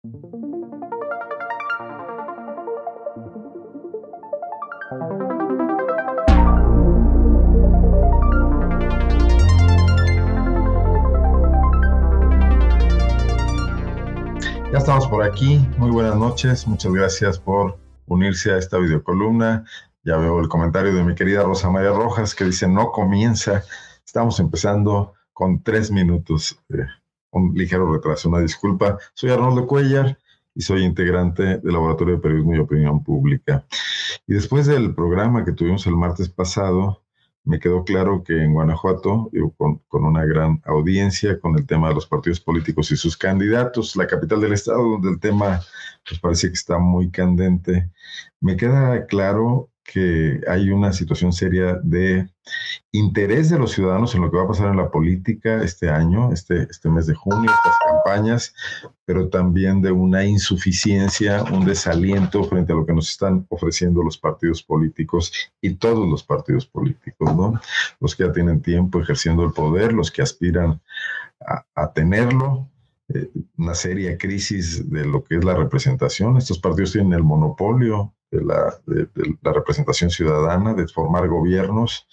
Ya estamos por aquí. Muy buenas noches. Muchas gracias por unirse a esta videocolumna. Ya veo el comentario de mi querida Rosa María Rojas que dice no comienza. Estamos empezando con tres minutos. Un ligero retraso, una disculpa. Soy Arnoldo Cuellar y soy integrante del Laboratorio de Periodismo y Opinión Pública. Y después del programa que tuvimos el martes pasado, me quedó claro que en Guanajuato, con, con, una gran audiencia, con el tema de los partidos políticos y sus candidatos, la capital del estado, donde el tema pues parece que está muy candente, me queda claro que hay una situación seria de interés de los ciudadanos en lo que va a pasar en la política este año, este, este mes de junio, estas campañas, pero también de una insuficiencia, un desaliento frente a lo que nos están ofreciendo los partidos políticos y todos los partidos políticos, ¿no? Los que ya tienen tiempo ejerciendo el poder, los que aspiran a, a tenerlo, eh, una seria crisis de lo que es la representación. Estos partidos tienen el monopolio de la, de, la, representación ciudadana, de formar gobiernos,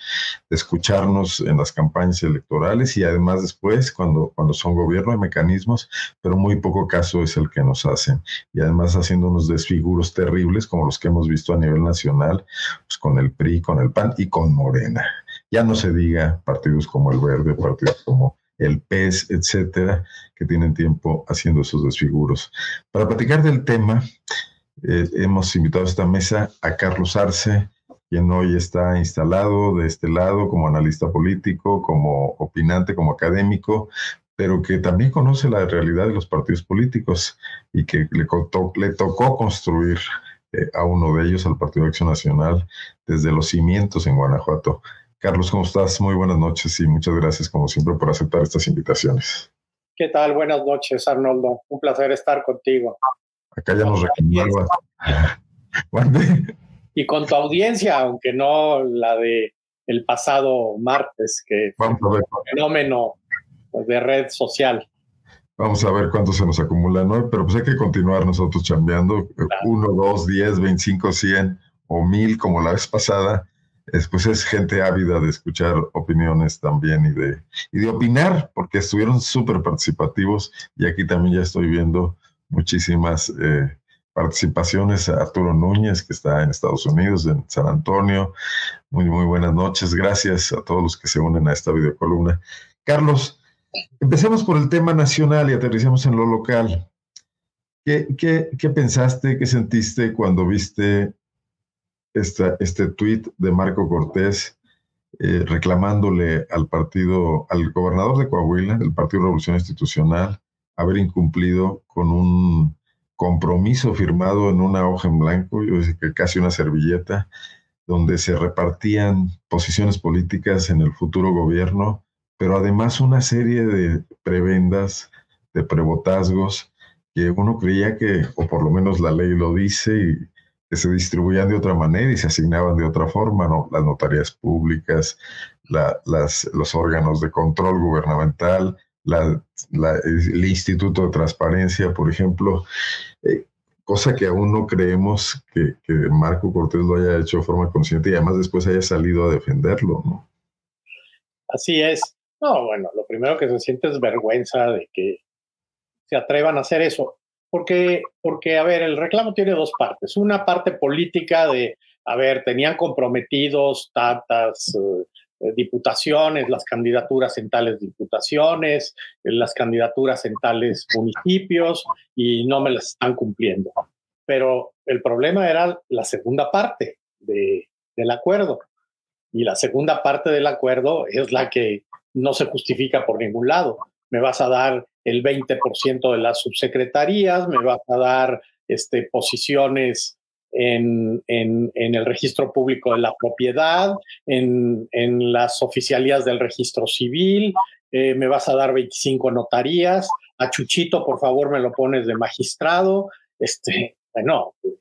de escucharnos en las campañas electorales y además después, cuando, cuando son gobierno, hay mecanismos, pero muy poco caso es el que nos hacen. Y además haciendo unos desfiguros terribles como los que hemos visto a nivel nacional, pues con el PRI, con el PAN y con Morena. Ya no se diga partidos como el Verde, partidos como el PES, etcétera, que tienen tiempo haciendo esos desfiguros. Para platicar del tema, eh, hemos invitado a esta mesa a Carlos Arce, quien hoy está instalado de este lado como analista político, como opinante, como académico, pero que también conoce la realidad de los partidos políticos y que le, le tocó construir eh, a uno de ellos, al Partido de Acción Nacional, desde los cimientos en Guanajuato. Carlos, ¿cómo estás? Muy buenas noches y muchas gracias, como siempre, por aceptar estas invitaciones. ¿Qué tal? Buenas noches, Arnoldo. Un placer estar contigo. Acá ya nos reclamaba. y con tu audiencia, aunque no la de el pasado martes, que fue un fenómeno de red social. Vamos a ver cuánto se nos acumula, ¿no? Pero pues hay que continuar nosotros chambeando. Uno, dos, diez, veinticinco, cien o mil, como la vez pasada es, pues es gente ávida de escuchar opiniones también y de, y de opinar, porque estuvieron súper participativos y aquí también ya estoy viendo muchísimas eh, participaciones. Arturo Núñez, que está en Estados Unidos, en San Antonio. Muy, muy buenas noches. Gracias a todos los que se unen a esta videocolumna. Carlos, empecemos por el tema nacional y aterricemos en lo local. ¿Qué, qué, qué pensaste, qué sentiste cuando viste este tuit de Marco Cortés eh, reclamándole al partido, al gobernador de Coahuila, del Partido Revolución Institucional, haber incumplido con un compromiso firmado en una hoja en blanco, yo decía que casi una servilleta, donde se repartían posiciones políticas en el futuro gobierno, pero además una serie de prebendas, de prebotazgos, que uno creía que, o por lo menos la ley lo dice, y se distribuían de otra manera y se asignaban de otra forma, ¿no? Las notarías públicas, los órganos de control gubernamental, el Instituto de Transparencia, por ejemplo, eh, cosa que aún no creemos que, que, Marco Cortés lo haya hecho de forma consciente y además después haya salido a defenderlo, ¿no? Así es. No, bueno, lo primero que se siente es vergüenza de que se atrevan a hacer eso. Porque, porque, a ver, el reclamo tiene dos partes. Una parte política de, a ver, tenían comprometidos tantas eh, diputaciones, las candidaturas en tales diputaciones, las candidaturas en tales municipios y no me las están cumpliendo. Pero el problema era la segunda parte de, del acuerdo. Y la segunda parte del acuerdo es la que no se justifica por ningún lado. Me vas a dar el 20% de las subsecretarías, me vas a dar este, posiciones en, en, el registro público de la propiedad, en, en las oficialías del registro civil, eh, me vas a dar 25 notarías, a Chuchito, por favor, me lo pones de magistrado. Este, bueno, de,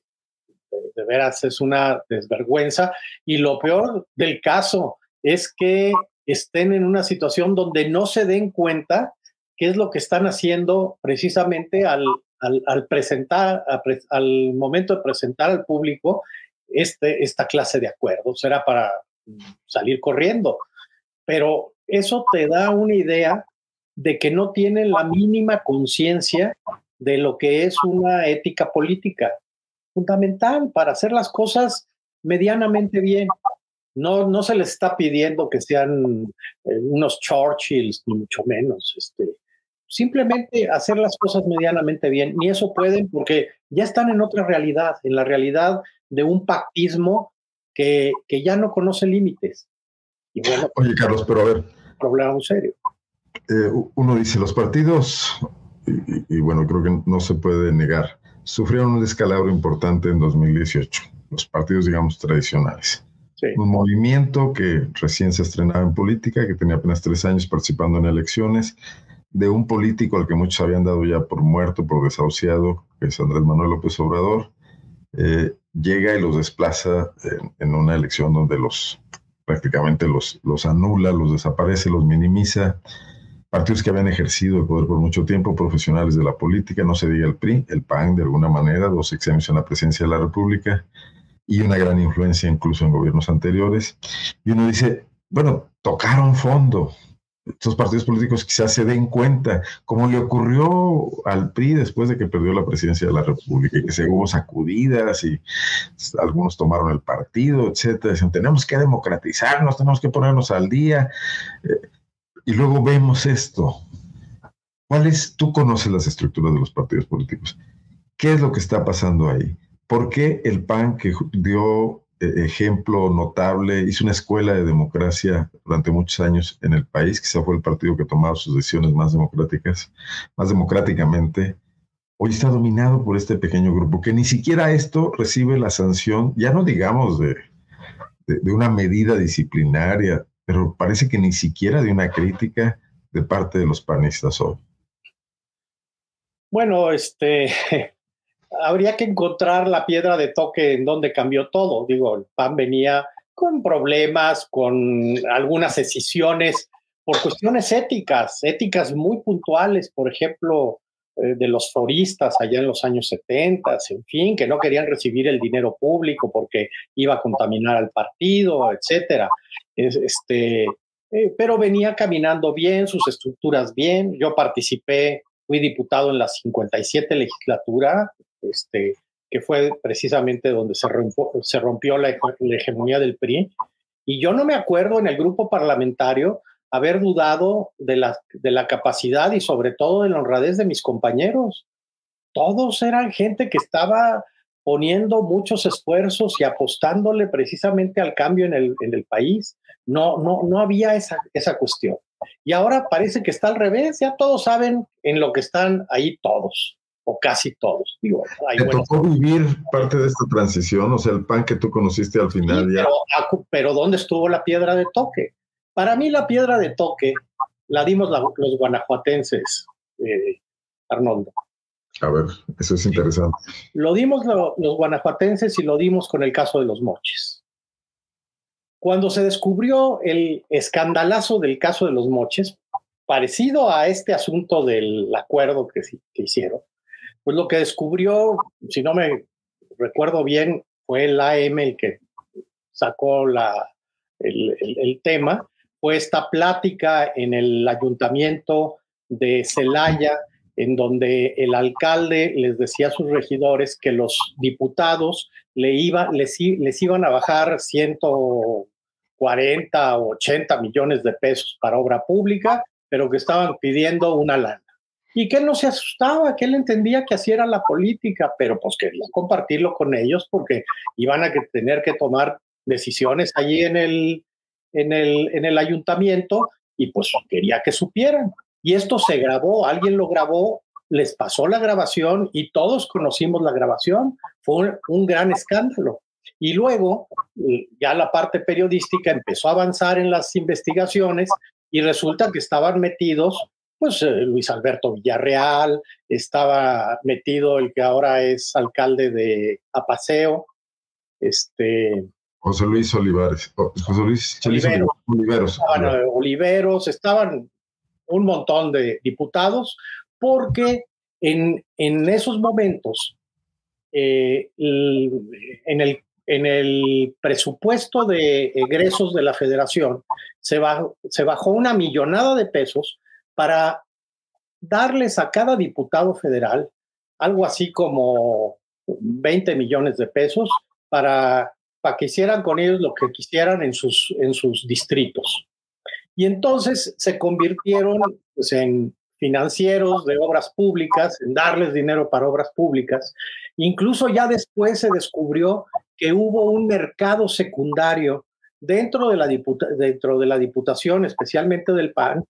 de veras es una desvergüenza. Y lo peor del caso es que estén en una situación donde no se den cuenta qué es lo que están haciendo precisamente al, al, presentar, al momento de presentar al público este, esta clase de acuerdos, era para salir corriendo. Pero eso te da una idea de que no tienen la mínima conciencia de lo que es una ética política fundamental para hacer las cosas medianamente bien. No, no se les está pidiendo que sean eh, unos Churchills, ni mucho menos. Este, simplemente hacer las cosas medianamente bien. Ni eso pueden porque ya están en otra realidad, en la realidad de un pactismo que, que ya no conoce límites. Y Oye, Carlos, pero a ver. Problema muy serio. Eh, uno dice, los partidos, y, bueno, creo que no se puede negar, sufrieron un descalabro importante en 2018, los partidos, digamos, tradicionales. Un movimiento que recién se estrenaba en política, que tenía apenas tres años participando en elecciones, de un político al que muchos habían dado ya por muerto, por desahuciado, que es Andrés Manuel López Obrador, eh, llega y los desplaza en, una elección donde los prácticamente los, los anula, los desaparece, los minimiza. Partidos que habían ejercido el poder por mucho tiempo, profesionales de la política, no se diga el PRI, el PAN de alguna manera, dos sexenios en la presidencia de la República y una gran influencia incluso en gobiernos anteriores. Y uno dice, bueno, tocaron fondo, estos partidos políticos quizás se den cuenta, como le ocurrió al PRI después de que perdió la presidencia de la República, y que se hubo sacudidas y algunos tomaron el partido, etcétera. Dicen, tenemos que democratizarnos, tenemos que ponernos al día. Eh, y luego vemos esto. ¿Cuál es? Tú conoces las estructuras de los partidos políticos. ¿Qué es lo que está pasando ahí? ¿Por qué el PAN que dio ejemplo notable, hizo una escuela de democracia durante muchos años en el país, quizá fue el partido que tomaba sus decisiones más democráticas, más democráticamente. Hoy está dominado por este pequeño grupo que ni siquiera esto recibe la sanción, ya no digamos de, de, una medida disciplinaria, pero parece que ni siquiera de una crítica de parte de los panistas hoy. Bueno, este, habría que encontrar la piedra de toque en donde cambió todo. Digo, el PAN venía con problemas, con algunas decisiones por cuestiones éticas, éticas muy puntuales, por ejemplo, eh, de los foristas allá en los años 70, en fin, que no querían recibir el dinero público porque iba a contaminar al partido, etcétera. Este, eh, pero venía caminando bien, sus estructuras bien. Yo participé, fui diputado en la 57 legislatura, este, que fue precisamente donde se rompió, la, hegemonía del PRI. Y yo no me acuerdo en el grupo parlamentario haber dudado de la, capacidad y sobre todo de la honradez de mis compañeros. Todos eran gente que estaba poniendo muchos esfuerzos y apostándole precisamente al cambio en el, en el país. No, no, no había esa, esa cuestión. Y ahora parece que está al revés, ya todos saben en lo que están ahí todos o casi todos. Digo, ¿Te tocó vivir parte de esta transición? O sea, el pan que tú conociste al final ya. Pero, ¿dónde estuvo la piedra de toque? Para mí la piedra de toque la dimos los guanajuatenses, eh, Arnoldo. A ver, eso es interesante. Lo dimos los guanajuatenses y lo dimos con el caso de los moches. Cuando se descubrió el escandalazo del caso de los moches, parecido a este asunto del acuerdo que, que hicieron, pues lo que descubrió, si no me recuerdo bien, fue el AM el que sacó la, el, tema, fue esta plática en el ayuntamiento de Celaya, en donde el alcalde les decía a sus regidores que los diputados le iba, les, les iban a bajar 140 o 80 millones de pesos para obra pública, pero que estaban pidiendo una lana y que él no se asustaba, que él entendía que así era la política, pero pues quería compartirlo con ellos porque iban a tener que tomar decisiones allí en el, en el, en el ayuntamiento y pues quería que supieran. Y esto se grabó, alguien lo grabó, les pasó la grabación y todos conocimos la grabación. Fue un gran escándalo. Y luego eh, ya la parte periodística empezó a avanzar en las investigaciones y resulta que estaban metidos pues eh, Luis Alberto Villarreal, estaba metido el que ahora es alcalde de Apaseo, este... José Luis Olivares, José Luis Oliveros. Estaban Oliveros, estaban un montón de diputados, porque en, en esos momentos, eh, en, el, en el presupuesto de egresos de la federación, se bajó, se bajó una millonada de pesos para darles a cada diputado federal algo así como 20 millones de pesos para, para que hicieran con ellos lo que quisieran en sus, en sus distritos. Y entonces se convirtieron pues, en financieros de obras públicas, en darles dinero para obras públicas. Incluso ya después se descubrió que hubo un mercado secundario dentro de la, dentro de la Diputación, especialmente del PAN,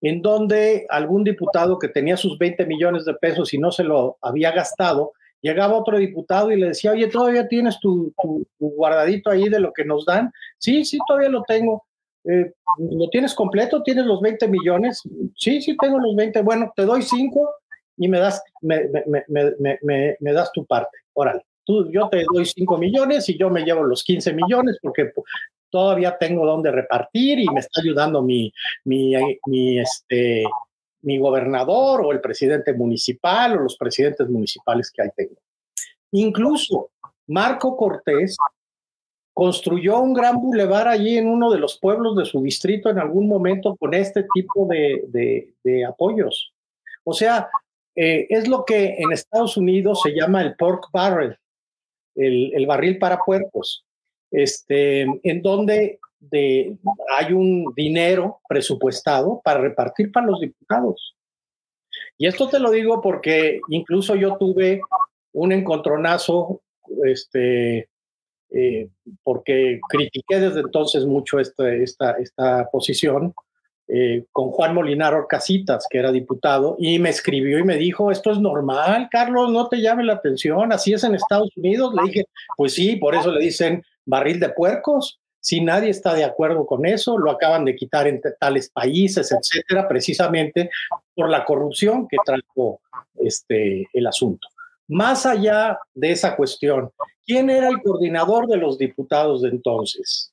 en donde algún diputado que tenía sus 20 millones de pesos y no se lo había gastado, llegaba otro diputado y le decía, oye, ¿todavía tienes tu, guardadito ahí de lo que nos dan? Sí, sí, todavía lo tengo. Eh, ¿Lo tienes completo? ¿Tienes los 20 millones? Sí, sí, tengo los 20. Bueno, te doy 5 y me das, me, me, das tu parte. Órale, tú, yo te doy 5 millones y yo me llevo los 15 millones porque todavía tengo donde repartir y me está ayudando mi, mi, mi, este, mi gobernador o el presidente municipal o los presidentes municipales que ahí tengo. Incluso Marco Cortés construyó un gran bulevar allí en uno de los pueblos de su distrito en algún momento con este tipo de, de, apoyos. O sea, eh, es lo que en Estados Unidos se llama el pork barrel, el, el barril para puercos este, en donde de, hay un dinero presupuestado para repartir para los diputados. Y esto te lo digo porque incluso yo tuve un encontronazo, este, eh, porque critiqué desde entonces mucho esta, esta, esta posición eh, con Juan Molinar Orcasitas, que era diputado, y me escribió y me dijo, esto es normal, Carlos, no te llame la atención, así es en Estados Unidos. Le dije, pues sí, por eso le dicen barril de puercos. Si nadie está de acuerdo con eso, lo acaban de quitar en tales países, etcétera, precisamente por la corrupción que trajo este, el asunto. Más allá de esa cuestión, ¿quién era el coordinador de los diputados de entonces?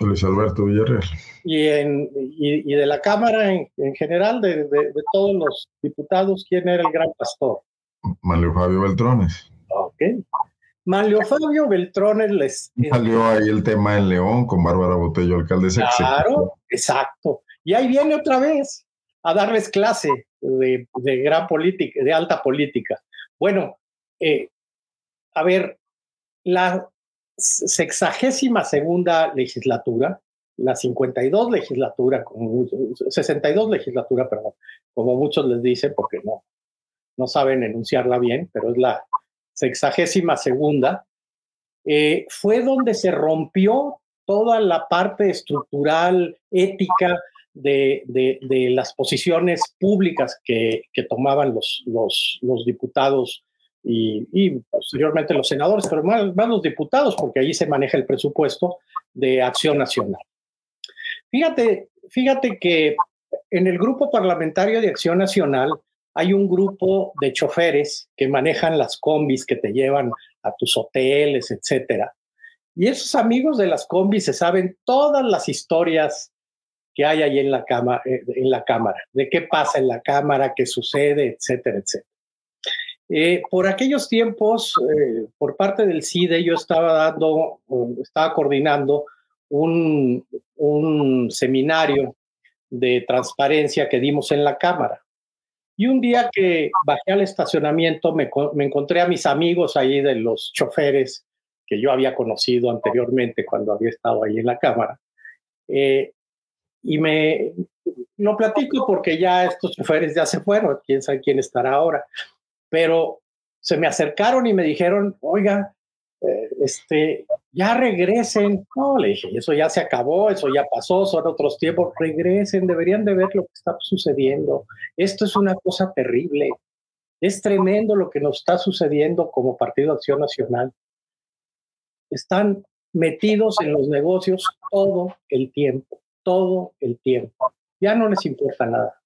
Luis Alberto Villarreal. Y, en, y, de la Cámara en, general, de, de, todos los diputados, ¿quién era el gran pastor? Manlio Fabio Beltrones. Ok. Manlio Fabio Beltrones les... Salió ahí el tema en León con Bárbara Botello, alcaldesa. Claro, exacto. Y ahí viene otra vez a darles clase de, de gran política, de alta política. Bueno, eh, a ver, la sexagésima segunda legislatura, la 52 legislatura, 62 legislatura, perdón, como muchos les dicen, porque no, no saben enunciarla bien, pero es la sexagésima segunda, eh, fue donde se rompió toda la parte estructural, ética de, de, las posiciones públicas que, que tomaban los, los, diputados y, posteriormente los senadores, pero más, los diputados, porque allí se maneja el presupuesto de acción nacional. Fíjate, fíjate que en el grupo parlamentario de acción nacional hay un grupo de choferes que manejan las combis que te llevan a tus hoteles, etcétera. Y esos amigos de las combis se saben todas las historias que hay ahí en la, eh, cámara, de qué pasa en la cámara, qué sucede, etcétera, etcétera. Eh, por aquellos tiempos, eh, por parte del CIDE, yo estaba dando, estaba coordinando un, seminario de transparencia que dimos en la Cámara. Y un día que bajé al estacionamiento, me, encontré a mis amigos ahí de los choferes que yo había conocido anteriormente cuando había estado ahí en la Cámara. Eh, y me lo platico porque ya estos choferes ya se fueron, quién sabe quién estará ahora pero se me acercaron y me dijeron, oiga, este, ya regresen. No, le dije, eso ya se acabó, eso ya pasó, son otros tiempos, regresen, deberían de ver lo que está sucediendo. Esto es una cosa terrible. Es tremendo lo que nos está sucediendo como Partido Acción Nacional. Están metidos en los negocios todo el tiempo, todo el tiempo. Ya no les importa nada.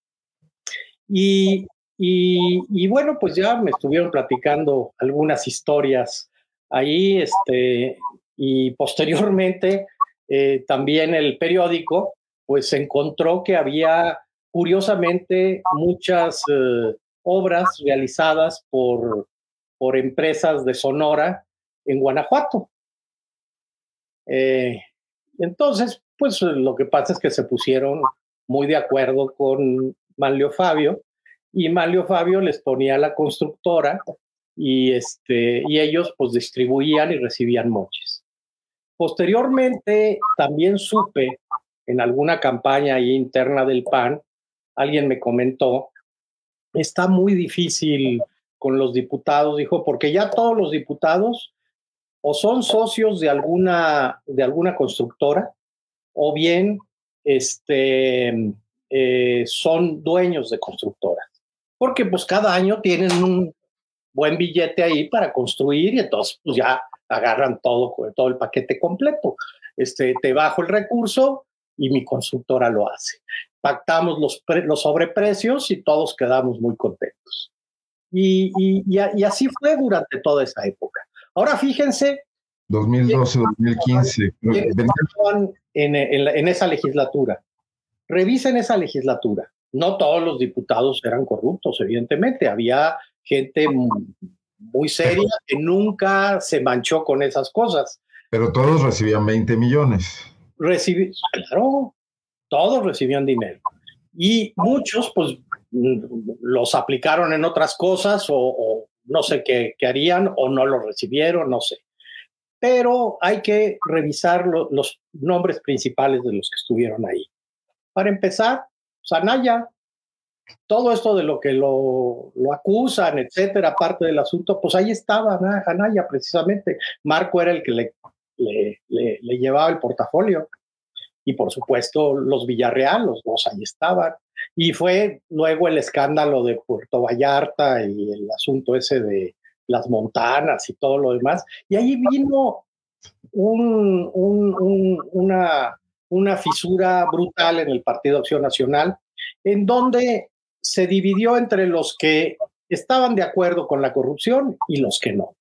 Y y, bueno, pues ya me estuvieron platicando algunas historias ahí, este, y posteriormente eh, también el periódico, pues encontró que había curiosamente muchas eh, obras realizadas por, por empresas de Sonora en Guanajuato. Eh, entonces, pues lo que pasa es que se pusieron muy de acuerdo con Manlio Fabio y Manlio Fabio les ponía la constructora y, este, y ellos pues distribuían y recibían moches. Posteriormente también supe en alguna campaña interna del PAN, alguien me comentó, está muy difícil con los diputados, dijo, porque ya todos los diputados o son socios de alguna, de alguna constructora o bien este, eh, son dueños de constructoras. Porque pues cada año tienen un buen billete ahí para construir y entonces pues ya agarran todo, todo el paquete completo. Este, te bajo el recurso y mi constructora lo hace. Pactamos los, los sobreprecios y todos quedamos muy contentos. Y, y, así fue durante toda esa época. Ahora fíjense. 2012, 2015. En, en, en esa legislatura. Revisen esa legislatura. No todos los diputados eran corruptos, evidentemente. Había gente muy seria que nunca se manchó con esas cosas. Pero todos recibían 20 millones. Recibí, claro, todos recibían dinero. Y muchos, pues, los aplicaron en otras cosas o, no sé qué, harían o no lo recibieron, no sé. Pero hay que revisar los nombres principales de los que estuvieron ahí. Para empezar, Sanaya, todo esto de lo que lo, acusan, etcétera, parte del asunto, pues ahí estaba Anaya precisamente. Marco era el que le, le, llevaba el portafolio. Y por supuesto, los Villarreal, los dos ahí estaban. Y fue luego el escándalo de Puerto Vallarta y el asunto ese de las montanas y todo lo demás. Y ahí vino un, una, una fisura brutal en el Partido Acción Nacional, en donde se dividió entre los que estaban de acuerdo con la corrupción y los que no.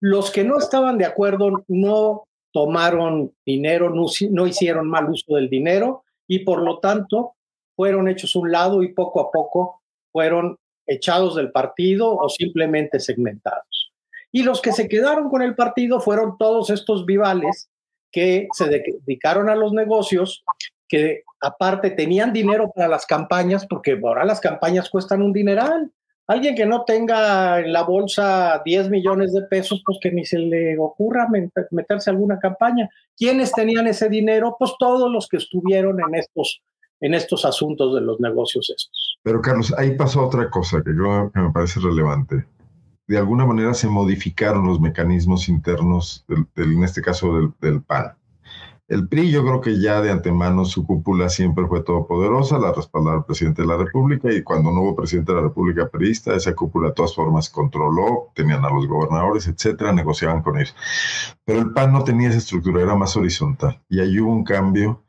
Los que no estaban de acuerdo no tomaron dinero, no, hicieron mal uso del dinero y por lo tanto fueron hechos un lado y poco a poco fueron echados del partido o simplemente segmentados. Y los que se quedaron con el partido fueron todos estos vivales que se dedicaron a los negocios que aparte tenían dinero para las campañas, porque ahora las campañas cuestan un dineral. Alguien que no tenga en la bolsa 10 millones de pesos, pues que ni se le ocurra meterse a alguna campaña. ¿Quiénes tenían ese dinero? Pues todos los que estuvieron en estos, en estos asuntos de los negocios estos. Pero Carlos, ahí pasó otra cosa que, creo que me parece relevante. De alguna manera se modificaron los mecanismos internos, en este caso del, del PAN el PRI yo creo que ya de antemano su cúpula siempre fue todopoderosa, la respaldaba el presidente de la República y cuando no hubo presidente de la República priista, esa cúpula de todas formas controló, tenían a los gobernadores, etcétera, negociaban con ellos. Pero el PAN no tenía esa estructura, era más horizontal y ahí hubo un cambio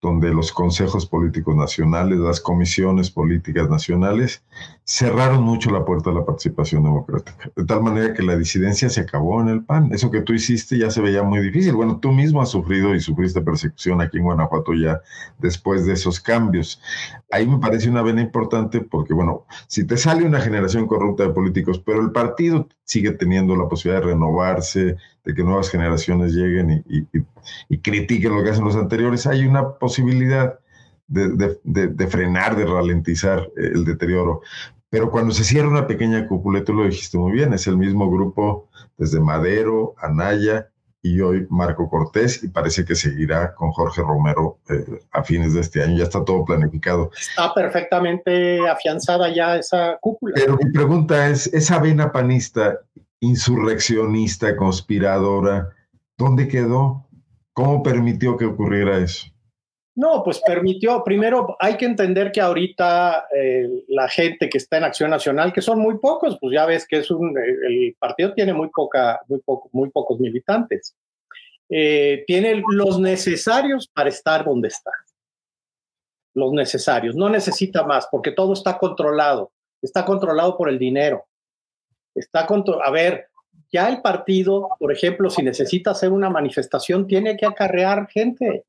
donde los consejos políticos nacionales, las comisiones políticas nacionales, cerraron mucho la puerta a la participación democrática, de tal manera que la disidencia se acabó en el PAN. Eso que tú hiciste ya se veía muy difícil. Bueno, tú mismo has sufrido y sufriste persecución aquí en Guanajuato ya después de esos cambios. Ahí me parece una vena importante porque, bueno, si te sale una generación corrupta de políticos, pero el partido sigue teniendo la posibilidad de renovarse, de que nuevas generaciones lleguen y, critiquen lo que hacen los anteriores, hay una posibilidad de, frenar, de ralentizar el deterioro. Pero cuando se cierra una pequeña cúpula, tú lo dijiste muy bien, es el mismo grupo desde Madero, Anaya y hoy Marco Cortés, y parece que seguirá con Jorge Romero eh, a fines de este año. Ya está todo planificado. Está perfectamente afianzada ya esa cúpula. Pero mi pregunta es, esa vena panista insurreccionista, conspiradora, ¿dónde quedó? ¿Cómo permitió que ocurriera eso? No, pues permitió, primero hay que entender que ahorita eh, la gente que está en Acción Nacional, que son muy pocos, pues ya ves que es un, eh, el partido tiene muy, poca, muy, poco, muy pocos militantes, eh, tiene los necesarios para estar donde está, los necesarios, no necesita más, porque todo está controlado, está controlado por el dinero, está controlado, a ver, ya el partido, por ejemplo, si necesita hacer una manifestación, tiene que acarrear gente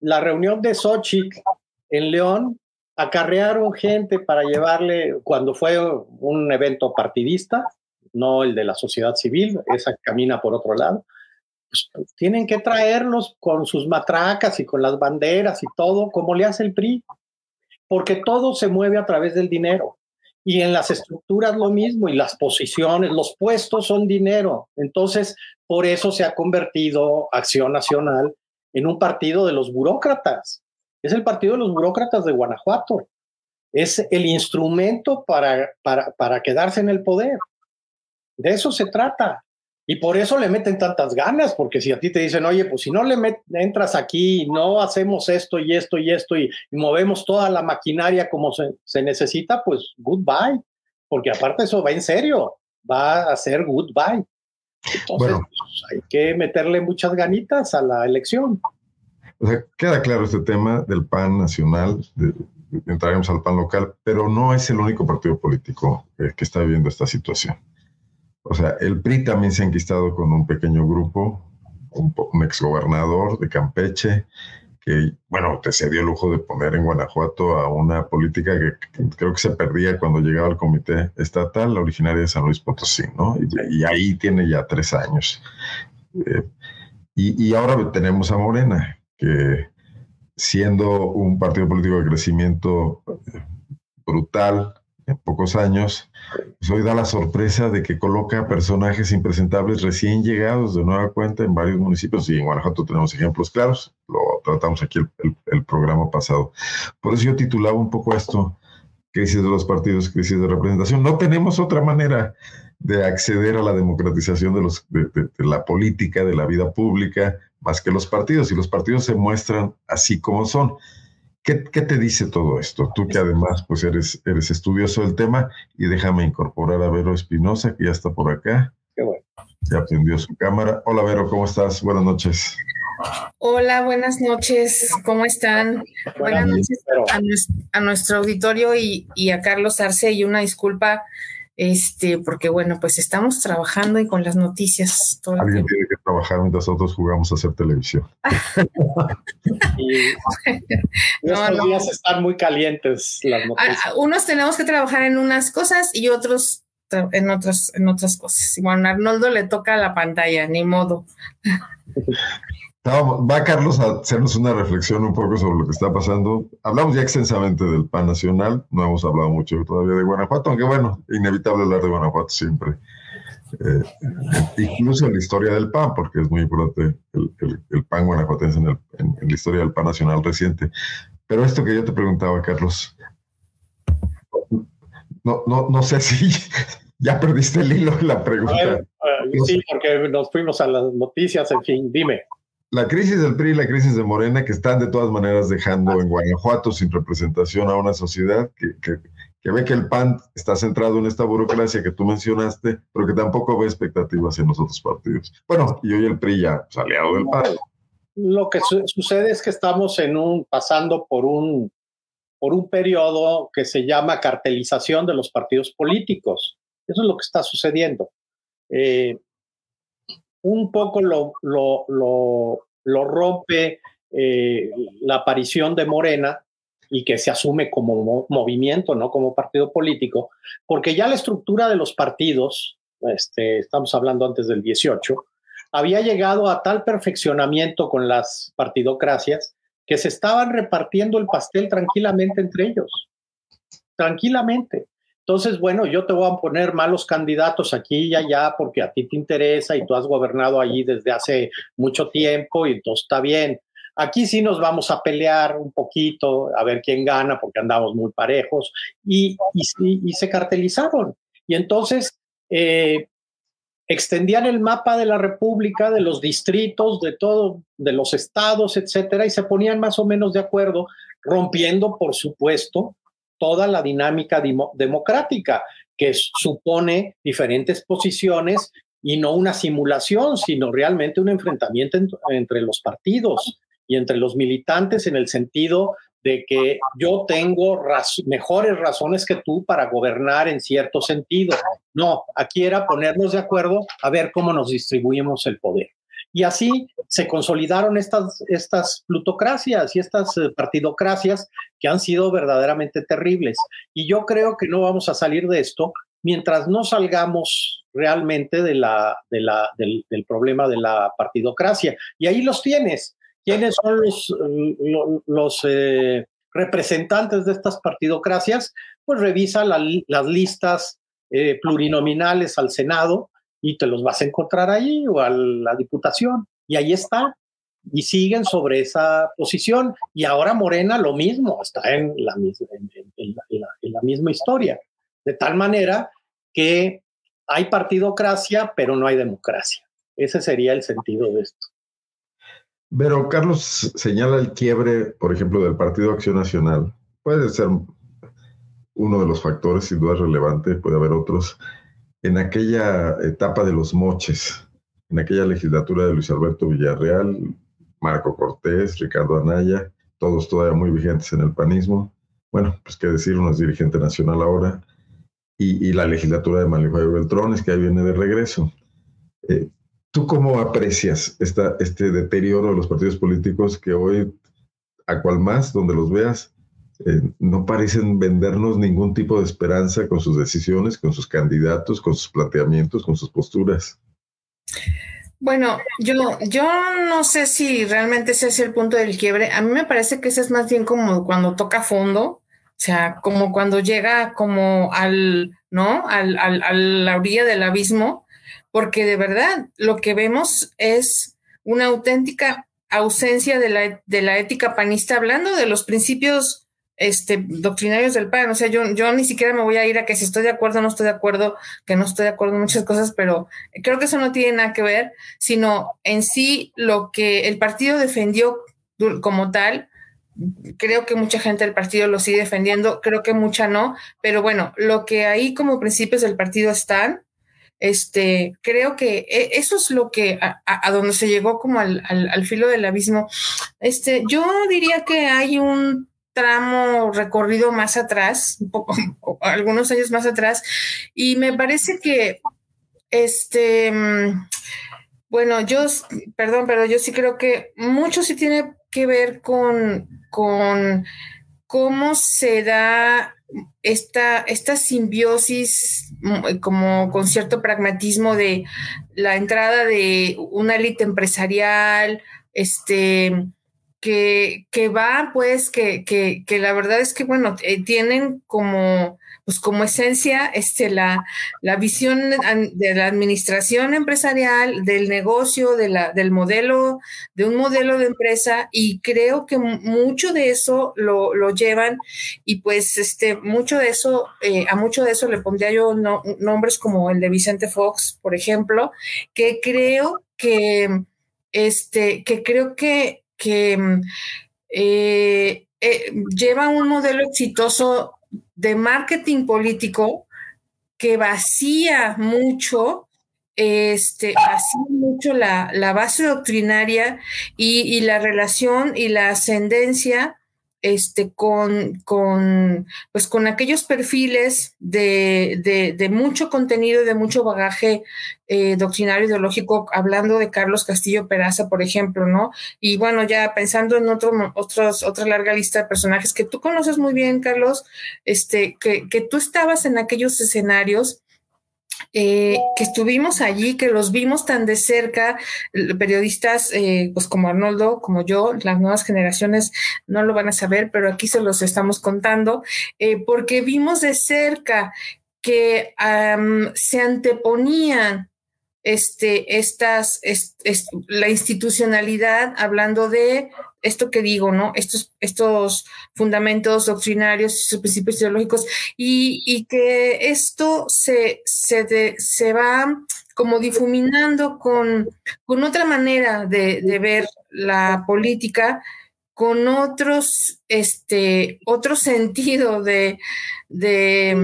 la reunión de Xochitl en León acarrearon gente para llevarle, cuando fue un evento partidista, no el de la sociedad civil, esa camina por otro lado, pues, tienen que traerlos con sus matracas y con las banderas y todo, como le hace el PRI, porque todo se mueve a través del dinero. Y en las estructuras lo mismo, y las posiciones, los puestos son dinero. Entonces, por eso se ha convertido Acción Nacional en un partido de los burócratas. Es el partido de los burócratas de Guanajuato. Es el instrumento para, para, para quedarse en el poder. De eso se trata. Y por eso le meten tantas ganas, porque si a ti te dicen, oye, pues si no le entras aquí, no hacemos esto y esto y esto y, movemos toda la maquinaria como se, necesita, pues goodbye, porque aparte eso va en serio, va a ser goodbye. Entonces, pues, hay que meterle muchas ganitas a la elección. O sea, queda claro este tema del PAN nacional, entraremos al PAN local, pero no es el único partido político que está viviendo esta situación. O sea, el PRI también se ha enquistado con un pequeño grupo, un, un exgobernador de Campeche, que, bueno, se dio el lujo de poner en Guanajuato a una política que, creo que se perdía cuando llegaba al comité estatal, la originaria de San Luis Potosí, ¿no? Y, ahí tiene ya tres años. Eh, y, y ahora tenemos a Morena, que siendo un partido político de crecimiento brutal, en pocos años, pues hoy da la sorpresa de que coloca personajes impresentables recién llegados de nueva cuenta en varios municipios y en Guanajuato tenemos ejemplos claros, lo tratamos aquí el, el, programa pasado. Por eso yo titulaba un poco esto, crisis de los partidos, crisis de representación. No tenemos otra manera de acceder a la democratización de, los, de, de, la política, de la vida pública, más que los partidos, y los partidos se muestran así como son. ¿Qué, te dice todo esto? Tú que además pues eres, eres estudioso del tema y déjame incorporar a Vero Espinosa, que ya está por acá. Qué bueno. Ya prendió su cámara. Hola Vero, ¿cómo estás? Buenas noches. Hola, buenas noches. ¿Cómo están? Buenas, noches a, nuestro auditorio y, y a Carlos Arce y una disculpa este, porque bueno, pues estamos trabajando y con las noticias todo Alguien tiene que trabajar mientras nosotros jugamos a hacer televisión. y estos días están muy calientes las noticias. Unos tenemos que trabajar en unas cosas y otros en otras, en otras cosas. Y bueno, a Arnoldo le toca la pantalla, ni modo. va Carlos a hacernos una reflexión un poco sobre lo que está pasando. Hablamos ya extensamente del PAN nacional, no hemos hablado mucho todavía de Guanajuato, aunque bueno, inevitable hablar de Guanajuato siempre. Eh, incluso en la historia del PAN, porque es muy importante el, PAN guanajuatense en, en, la historia del PAN nacional reciente. Pero esto que yo te preguntaba, Carlos, no, no, no sé si ya perdiste el hilo de la pregunta. sí, porque nos fuimos a las noticias, en fin, dime la crisis del PRI y la crisis de Morena que están de todas maneras dejando en Guanajuato sin representación a una sociedad que, que, ve que el PAN está centrado en esta burocracia que tú mencionaste, pero que tampoco ve expectativas en los otros partidos. Bueno, y hoy el PRI ya es aliado del PAN. Lo que sucede es que estamos en un, pasando por un, por un periodo que se llama cartelización de los partidos políticos. Eso es lo que está sucediendo. Eh, un poco lo, lo, lo, rompe eh, la aparición de Morena y que se asume como movimiento, no como partido político, porque ya la estructura de los partidos, este, estamos hablando antes del 18, había llegado a tal perfeccionamiento con las partidocracias que se estaban repartiendo el pastel tranquilamente entre ellos, tranquilamente. Entonces, bueno, yo te voy a poner malos candidatos aquí y allá porque a ti te interesa y tú has gobernado allí desde hace mucho tiempo y entonces está bien. Aquí sí nos vamos a pelear un poquito, a ver quién gana, porque andamos muy parejos, y, y, se cartelizaron. Y entonces eh, extendían el mapa de la República, de los distritos, de todo, de los estados, etcétera, y se ponían más o menos de acuerdo, rompiendo, por supuesto, toda la dinámica democrática, que supone diferentes posiciones y no una simulación, sino realmente un enfrentamiento entre los partidos y entre los militantes en el sentido de que yo tengo mejores razones que tú para gobernar en cierto sentido. No, aquí era ponernos de acuerdo a ver cómo nos distribuimos el poder. Y así se consolidaron estas, estas plutocracias y estas eh, partidocracias que han sido verdaderamente terribles. Y yo creo que no vamos a salir de esto mientras no salgamos realmente de la, de la, del, problema de la partidocracia. Y ahí los tienes. ¿Quiénes son los, los eh, representantes de estas partidocracias? Pues revisa las listas eh, plurinominales al Senado y te los vas a encontrar ahí o a la Diputación. Y ahí está. Y siguen sobre esa posición. Y ahora Morena lo mismo, está en la, en la misma historia. De tal manera que hay partidocracia, pero no hay democracia. Ese sería el sentido de esto. Pero Carlos señala el quiebre, por ejemplo, del Partido Acción Nacional. Puede ser uno de los factores, sin duda relevante, puede haber otros, en aquella etapa de los moches, en aquella legislatura de Luis Alberto Villarreal, Marco Cortés, Ricardo Anaya, todos todavía muy vigentes en el panismo. Bueno, pues qué decir, uno es dirigente nacional ahora, y, la legislatura de Manlio Beltrones, que ahí viene de regreso. Eh, ¿Tú cómo aprecias este deterioro de los partidos políticos que hoy, a cual más, donde los veas, eh, no parecen vendernos ningún tipo de esperanza con sus decisiones, con sus candidatos, con sus planteamientos, con sus posturas? Bueno, yo, yo no sé si realmente ese es el punto del quiebre. A mí me parece que ese es más bien como cuando toca fondo, o sea, como cuando llega como al, ¿no? Al, al, a la orilla del abismo, porque de verdad lo que vemos es una auténtica ausencia de la, de la ética panista, hablando de los principios este, doctrinarios del PAN. O sea, yo, yo ni siquiera me voy a ir a que si estoy de acuerdo no estoy de acuerdo, que no estoy de acuerdo en muchas cosas, pero creo que eso no tiene nada que ver, sino en sí lo que el partido defendió como tal creo que mucha gente del partido lo sigue defendiendo, creo que mucha no, pero bueno, lo que ahí como principios del partido están, este, creo que e, eso es lo que a, donde se llegó como al, filo del abismo. Este, yo diría que hay un tramo recorrido más atrás, un poco, algunos años más atrás, y me parece que, este, mm, bueno, yo, perdón, pero yo sí creo que mucho sí tiene que ver con, con cómo se da esta, esta simbiosis mm, como con cierto pragmatismo de la entrada de una élite empresarial, este, que, que va, pues, que, que, que, la verdad es que, bueno, eh, tienen como pues como esencia, este, la, la visión de la administración empresarial, del negocio, de la, del modelo, de un modelo de empresa, y creo que mucho de eso lo, lo llevan, y pues este, mucho de eso, eh, a mucho de eso le pondría yo nombres como el de Vicente Fox, por ejemplo, que creo que, este, que creo que, que eh, eh, lleva un modelo exitoso de marketing político que vacía mucho, este, vacía mucho la, base doctrinaria y, la relación y la ascendencia este, con, con, pues con aquellos perfiles de, de, mucho contenido, de mucho bagaje eh, doctrinario ideológico, hablando de Carlos Castillo Peraza, por ejemplo, ¿no? Y bueno, ya pensando en otro, otros, otra larga lista de personajes que tú conoces muy bien, Carlos, este, que, que tú estabas en aquellos escenarios eh, que estuvimos allí, que los vimos tan de cerca, periodistas eh, pues como Arnoldo, como yo, las nuevas generaciones no lo van a saber, pero aquí se los estamos contando, eh, porque vimos de cerca que se anteponían este, estas, la institucionalidad, hablando de esto que digo, ¿no? Estos, estos fundamentos doctrinarios, y principios ideológicos, y, que esto se, se, se va como difuminando con, con otra manera de, de, ver la política, con otros, este, otro sentido de, de,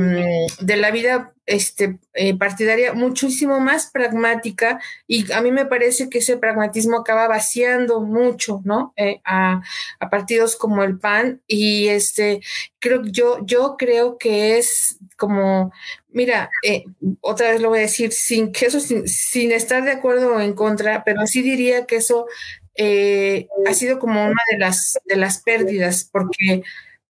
mm, de la vida este, eh, partidaria muchísimo más pragmática y a mí me parece que ese pragmatismo acaba vaciando mucho, ¿no? Eh, a, partidos como el PAN y este, creo yo, yo creo que es como, mira, eh, otra vez lo voy a decir, sin que eso, sin, sin estar de acuerdo o en contra, pero sí diría que eso ha sido como una de las, de las pérdidas, porque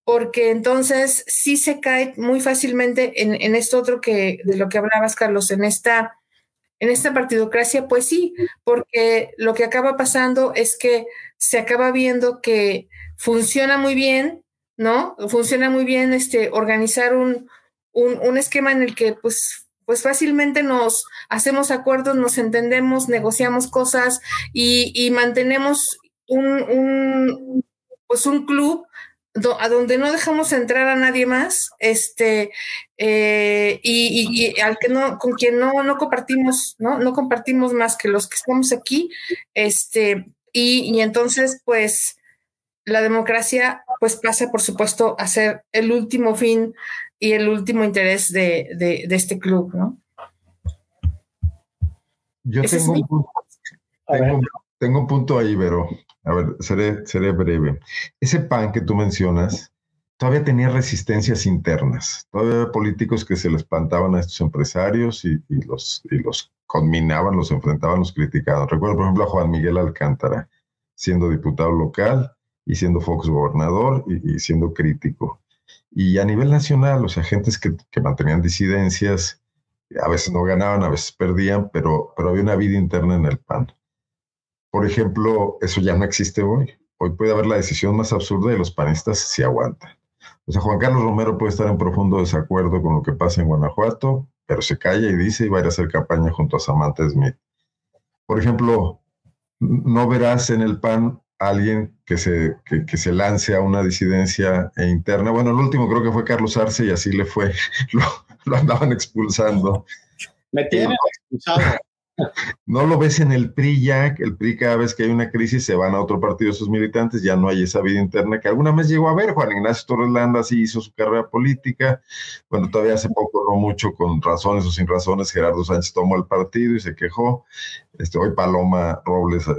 porque entonces sí se cae muy fácilmente en, esto otro que de lo que hablabas, Carlos, en esta, en esta partidocracia, pues sí, porque lo que acaba pasando es que se acaba viendo que funciona muy bien, ¿no? Funciona muy bien este, organizar un, un, esquema en el que pues, pues fácilmente nos hacemos acuerdos, nos entendemos, negociamos cosas y, y mantenemos un, un, pues un club a donde no dejamos entrar a nadie más, este, eh, y, al que no, con quien no, no compartimos, ¿no? No compartimos más que los que estamos aquí, este, y, entonces, pues, la democracia, pues, pasa, por supuesto, a ser el último fin y el último interés de, de, este club, ¿no? Yo tengo, un punto, tengo un punto ahí, pero a ver, seré, seré breve. Ese PAN que tú mencionas todavía tenía resistencias internas. Todavía había políticos que se les plantaban a estos empresarios y, los, y los conminaban, los enfrentaban, los criticaban. Recuerdo, por ejemplo, a Juan Miguel Alcántara, siendo diputado local y siendo Fox gobernador y, siendo crítico. Y a nivel nacional, los agentes que, que, mantenían disidencias, a veces no ganaban, a veces perdían, pero, pero había una vida interna en el PAN. Por ejemplo, eso ya no existe hoy. Hoy puede haber la decisión más absurda y los panistas se aguantan. O sea, Juan Carlos Romero puede estar en profundo desacuerdo con lo que pasa en Guanajuato, pero se calla y dice y va a ir a hacer campaña junto a Samantha Smith. Por ejemplo, no verás en el PAN a alguien que se, que, se lance a una disidencia interna. Bueno, el último creo que fue Carlos Arce y así le fue. Lo, andaban expulsando. Me tienen expulsado. No lo ves en el PRI ya, el PRI cada vez que hay una crisis se van a otro partido sus militantes, ya no hay esa vida interna que alguna vez llegó a ver. Juan Ignacio Torres Landa sí hizo su carrera política, bueno, todavía hace poco, no mucho, con razones o sin razones, Gerardo Sánchez tomó el partido y se quejó. Este, hoy Paloma Robles eh,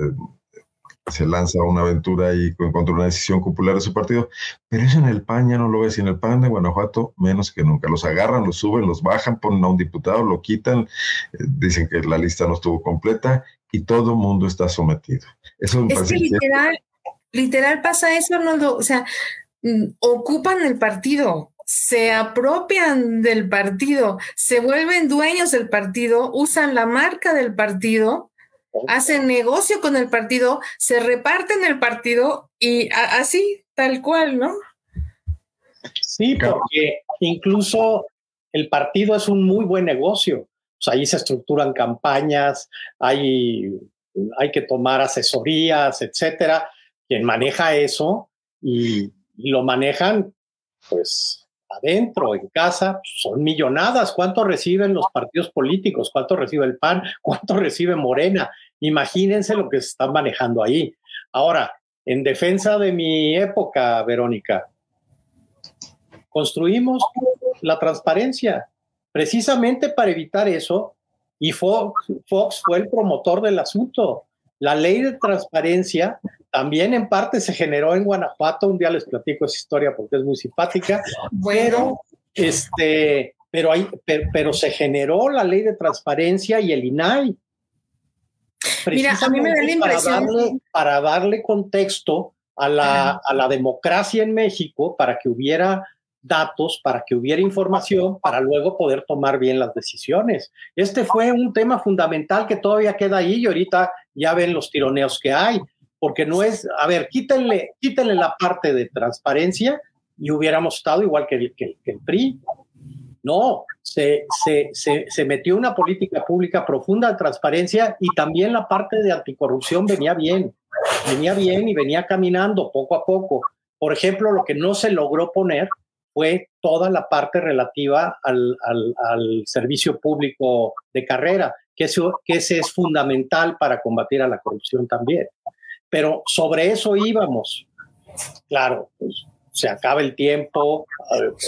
se lanza una aventura y contra una decisión popular de su partido, pero eso en el PAN ya no lo ves, y en el PAN de Guanajuato menos que nunca, los agarran, los suben, los bajan, ponen a un diputado, lo quitan, eh, dicen que la lista no estuvo completa y todo el mundo está sometido. Eso es que literal, literal pasa eso, no o sea, mm, ocupan el partido, se apropian del partido, se vuelven dueños del partido, usan la marca del partido hacen negocio con el partido, se reparten el partido y así, tal cual, ¿no? Sí, porque incluso el partido es un muy buen negocio. O sea, ahí se estructuran campañas, hay, hay que tomar asesorías, etcétera. Quien maneja eso y, y lo manejan, pues adentro, en casa, son millonadas. ¿Cuánto reciben los partidos políticos? ¿Cuánto recibe el PAN? ¿Cuánto recibe Morena? Imagínense lo que se está manejando ahí. Ahora, en defensa de mi época, Verónica, construimos la transparencia precisamente para evitar eso y Fox, fue el promotor del asunto. La ley de transparencia también en parte se generó en Guanajuato. Un día les platico esa historia porque es muy simpática. Bueno, este, pero, hay, pero se generó la ley de transparencia y el INAI. Mira, a mí me da la impresión. Para darle, contexto a la, a la democracia en México, para que hubiera datos, para que hubiera información, para luego poder tomar bien las decisiones. Este fue un tema fundamental que todavía queda ahí y ahorita ya ven los tironeos que hay, porque no es, a ver, quítenle, quítenle la parte de transparencia y hubiéramos estado igual que que el PRI. No, se, se, metió una política pública profunda de transparencia y también la parte de anticorrupción venía bien, venía bien y venía caminando poco a poco. Por ejemplo, lo que no se logró poner fue toda la parte relativa al, servicio público de carrera, que, eso, que ese es fundamental para combatir a la corrupción también. Pero sobre eso íbamos. Claro, pues, se acaba el tiempo,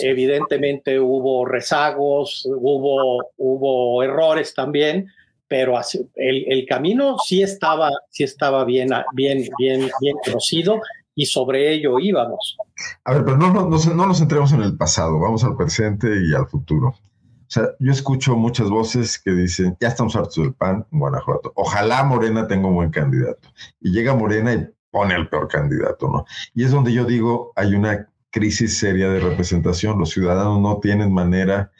evidentemente hubo rezagos, hubo, hubo errores también, pero el, el, camino sí estaba, sí estaba bien, bien, bien, bien conocido y sobre ello íbamos. A ver, pero no, no, no, no nos centremos en el pasado, vamos al presente y al futuro. O sea, yo escucho muchas voces que dicen, ya estamos hartos del PAN en Guanajuato. Ojalá Morena tenga un buen candidato. Y llega Morena y pone al peor candidato, ¿no? Y es donde yo digo, hay una crisis seria de representación. Los ciudadanos no tienen manera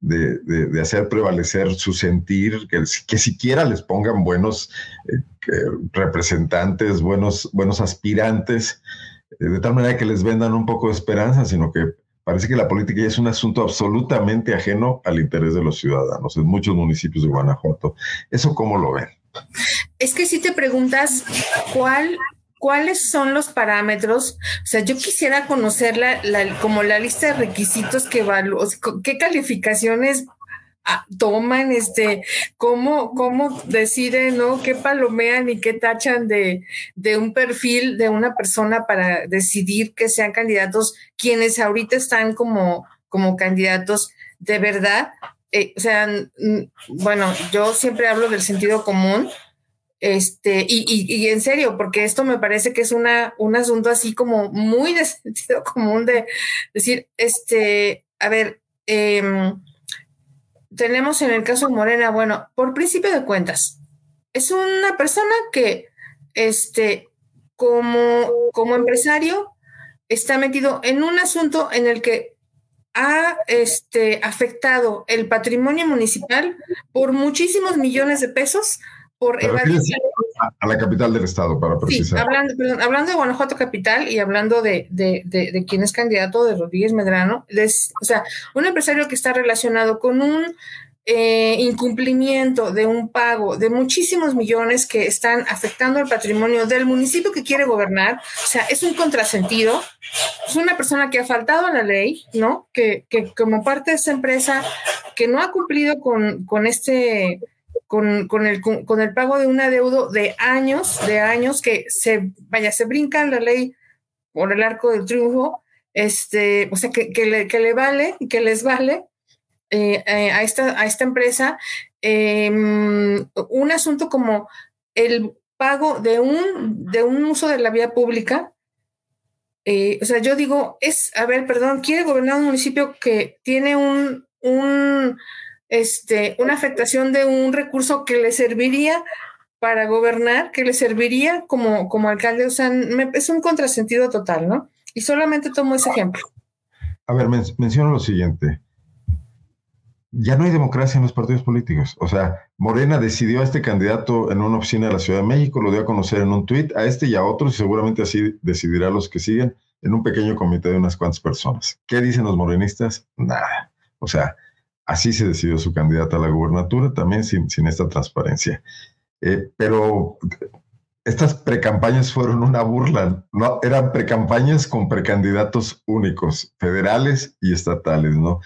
de, de, hacer prevalecer su sentir, que, que siquiera les pongan buenos eh, representantes, buenos, buenos aspirantes, eh, de tal manera que les vendan un poco de esperanza, sino que parece que la política ya es un asunto absolutamente ajeno al interés de los ciudadanos en muchos municipios de Guanajuato. ¿Eso cómo lo ven? Es que si te preguntas cuál, cuáles son los parámetros, o sea, yo quisiera conocer la, como la lista de requisitos que evalúan, qué calificaciones Ah, toman, este, cómo, cómo deciden, ¿no? ¿Qué palomean y qué tachan de, de un perfil de una persona para decidir que sean candidatos quienes ahorita están como, como candidatos de verdad? Eh, o sea, bueno, yo siempre hablo del sentido común, este, y, en serio, porque esto me parece que es una, un asunto así como muy de sentido común de decir, este, a ver, eh, tenemos en el caso de Morena, bueno, por principio de cuentas, es una persona que, este, como, como empresario, está metido en un asunto en el que ha este, afectado el patrimonio municipal por muchísimos millones de pesos por a la capital del estado, para precisar. hablando, hablando de Guanajuato capital y hablando de, de, de, quién es candidato de Rodríguez Medrano, o sea, un empresario que está relacionado con un eh, incumplimiento de un pago de muchísimos millones que están afectando el patrimonio del municipio que quiere gobernar, o sea, es un contrasentido, es una persona que ha faltado a la ley, ¿no? Que, que como parte de esa empresa que no ha cumplido con, con este con, el, con, el pago de un adeudo de años, de años que se, vaya, se brincan la ley por el arco del triunfo, este, o sea, que, que, le, que le vale que les vale eh, eh, a, esta, a esta empresa em, un asunto como el pago de un, de un uso de la vía pública. Eh, o sea, yo digo, es, a ver, perdón, quiere gobernar un municipio que tiene un, un este, una afectación de un recurso que le serviría para gobernar, que le serviría como, como alcalde. O sea, es un contrasentido total, ¿no? Y solamente tomo ese ejemplo. A ver, menciono lo siguiente. Ya no hay democracia en los partidos políticos. O sea, Morena decidió a este candidato en una oficina de la Ciudad de México, lo dio a conocer en un tuit, a este y a otros, y seguramente así decidirá los que siguen en un pequeño comité de unas cuantas personas. ¿Qué dicen los morenistas? Nada. O sea, Así se decidió su candidata a la gubernatura, también sin, sin esta transparencia. Eh, pero estas precampañas fueron una burla, no eran precampañas con precandidatos únicos, federales y estatales, ¿no?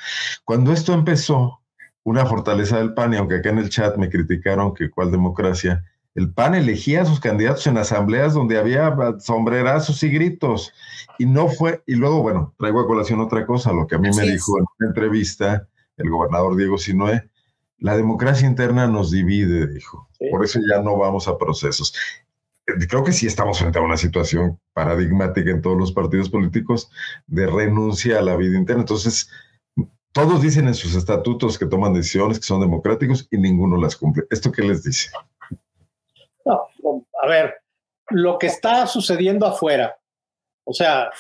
Cuando esto empezó, una fortaleza del PAN, y aunque acá en el chat me criticaron que cuál democracia, el PAN elegía a sus candidatos en asambleas donde había sombrerazos y gritos, y no fue, y luego, bueno, traigo a colación otra cosa, lo que a mí me dijo en una entrevista el gobernador Diego Sinoé, la democracia interna nos divide, dijo. Por eso ya no vamos a procesos. Creo que sí estamos frente a una situación paradigmática en todos los partidos políticos de renuncia a la vida interna. Entonces, todos dicen en sus estatutos que toman decisiones que son democráticos y ninguno las cumple. ¿Esto qué les dice? No, a ver, lo que está sucediendo afuera, o sea,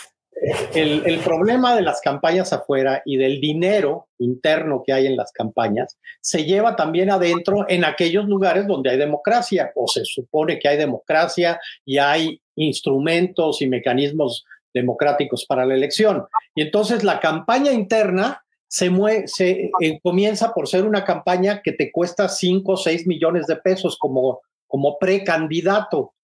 el, problema de las campañas afuera y del dinero interno que hay en las campañas se lleva también adentro en aquellos lugares donde hay democracia o se supone que hay democracia y hay instrumentos y mecanismos democráticos para la elección. Y entonces la campaña interna se, eh, comienza por ser una campaña que te cuesta 5 o 6 millones de pesos como, como precandidato.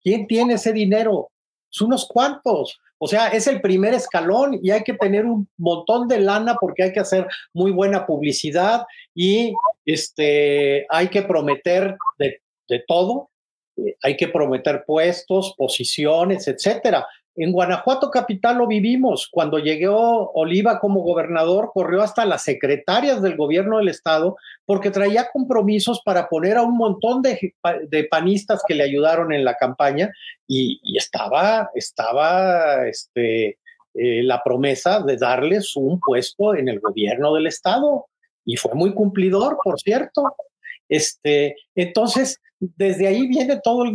¿Quién tiene ese dinero? Son unos cuantos. O sea, es el primer escalón y hay que tener un montón de lana porque hay que hacer muy buena publicidad y este, hay que prometer de, todo, eh, hay que prometer puestos, posiciones, etcétera. En Guanajuato capital lo vivimos. Cuando llegó Oliva como gobernador, corrió hasta las secretarias del gobierno del estado porque traía compromisos para poner a un montón de, panistas que le ayudaron en la campaña y, estaba, estaba este, eh, la promesa de darles un puesto en el gobierno del estado y fue muy cumplidor, por cierto. Este, entonces, desde ahí viene todo el,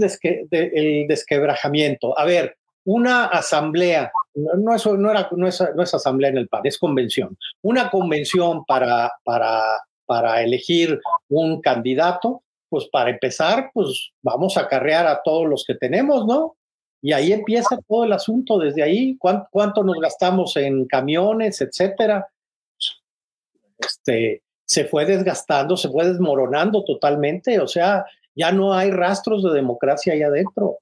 el desquebrajamiento. A ver, una asamblea, no, es, no, es, no es asamblea en el PAN, es convención. Una convención para, para, para elegir un candidato, pues para empezar, pues vamos a carrear a todos los que tenemos, ¿no? Y ahí empieza todo el asunto, desde ahí, cuánto, cuánto nos gastamos en camiones, etcétera. Este, se fue desgastando, se fue desmoronando totalmente, o sea, ya no hay rastros de democracia ahí adentro.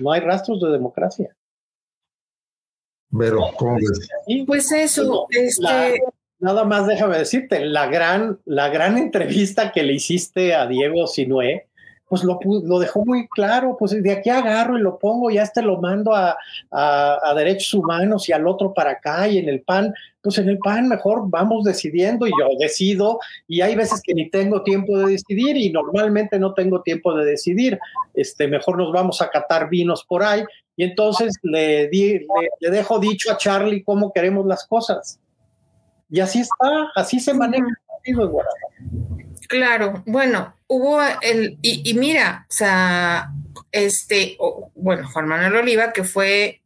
No hay rastros de democracia. Pero, ¿cómo ves? Pues eso, este... nada más déjame decirte, la gran, la gran entrevista que le hiciste a Diego Sinué, pues lo, lo, dejó muy claro, pues de aquí agarro y lo pongo, ya este lo mando a, derechos humanos y al otro para acá y en el PAN, pues en el PAN mejor vamos decidiendo y yo decido y hay veces que ni tengo tiempo de decidir y normalmente no tengo tiempo de decidir, este, mejor nos vamos a catar vinos por ahí y entonces le, di, le, dejo dicho a Charlie cómo queremos las cosas. Y así está, así se maneja el partido Claro, bueno, hubo el, y, mira, o sea, este, bueno, Juan Manuel Oliva, que fue,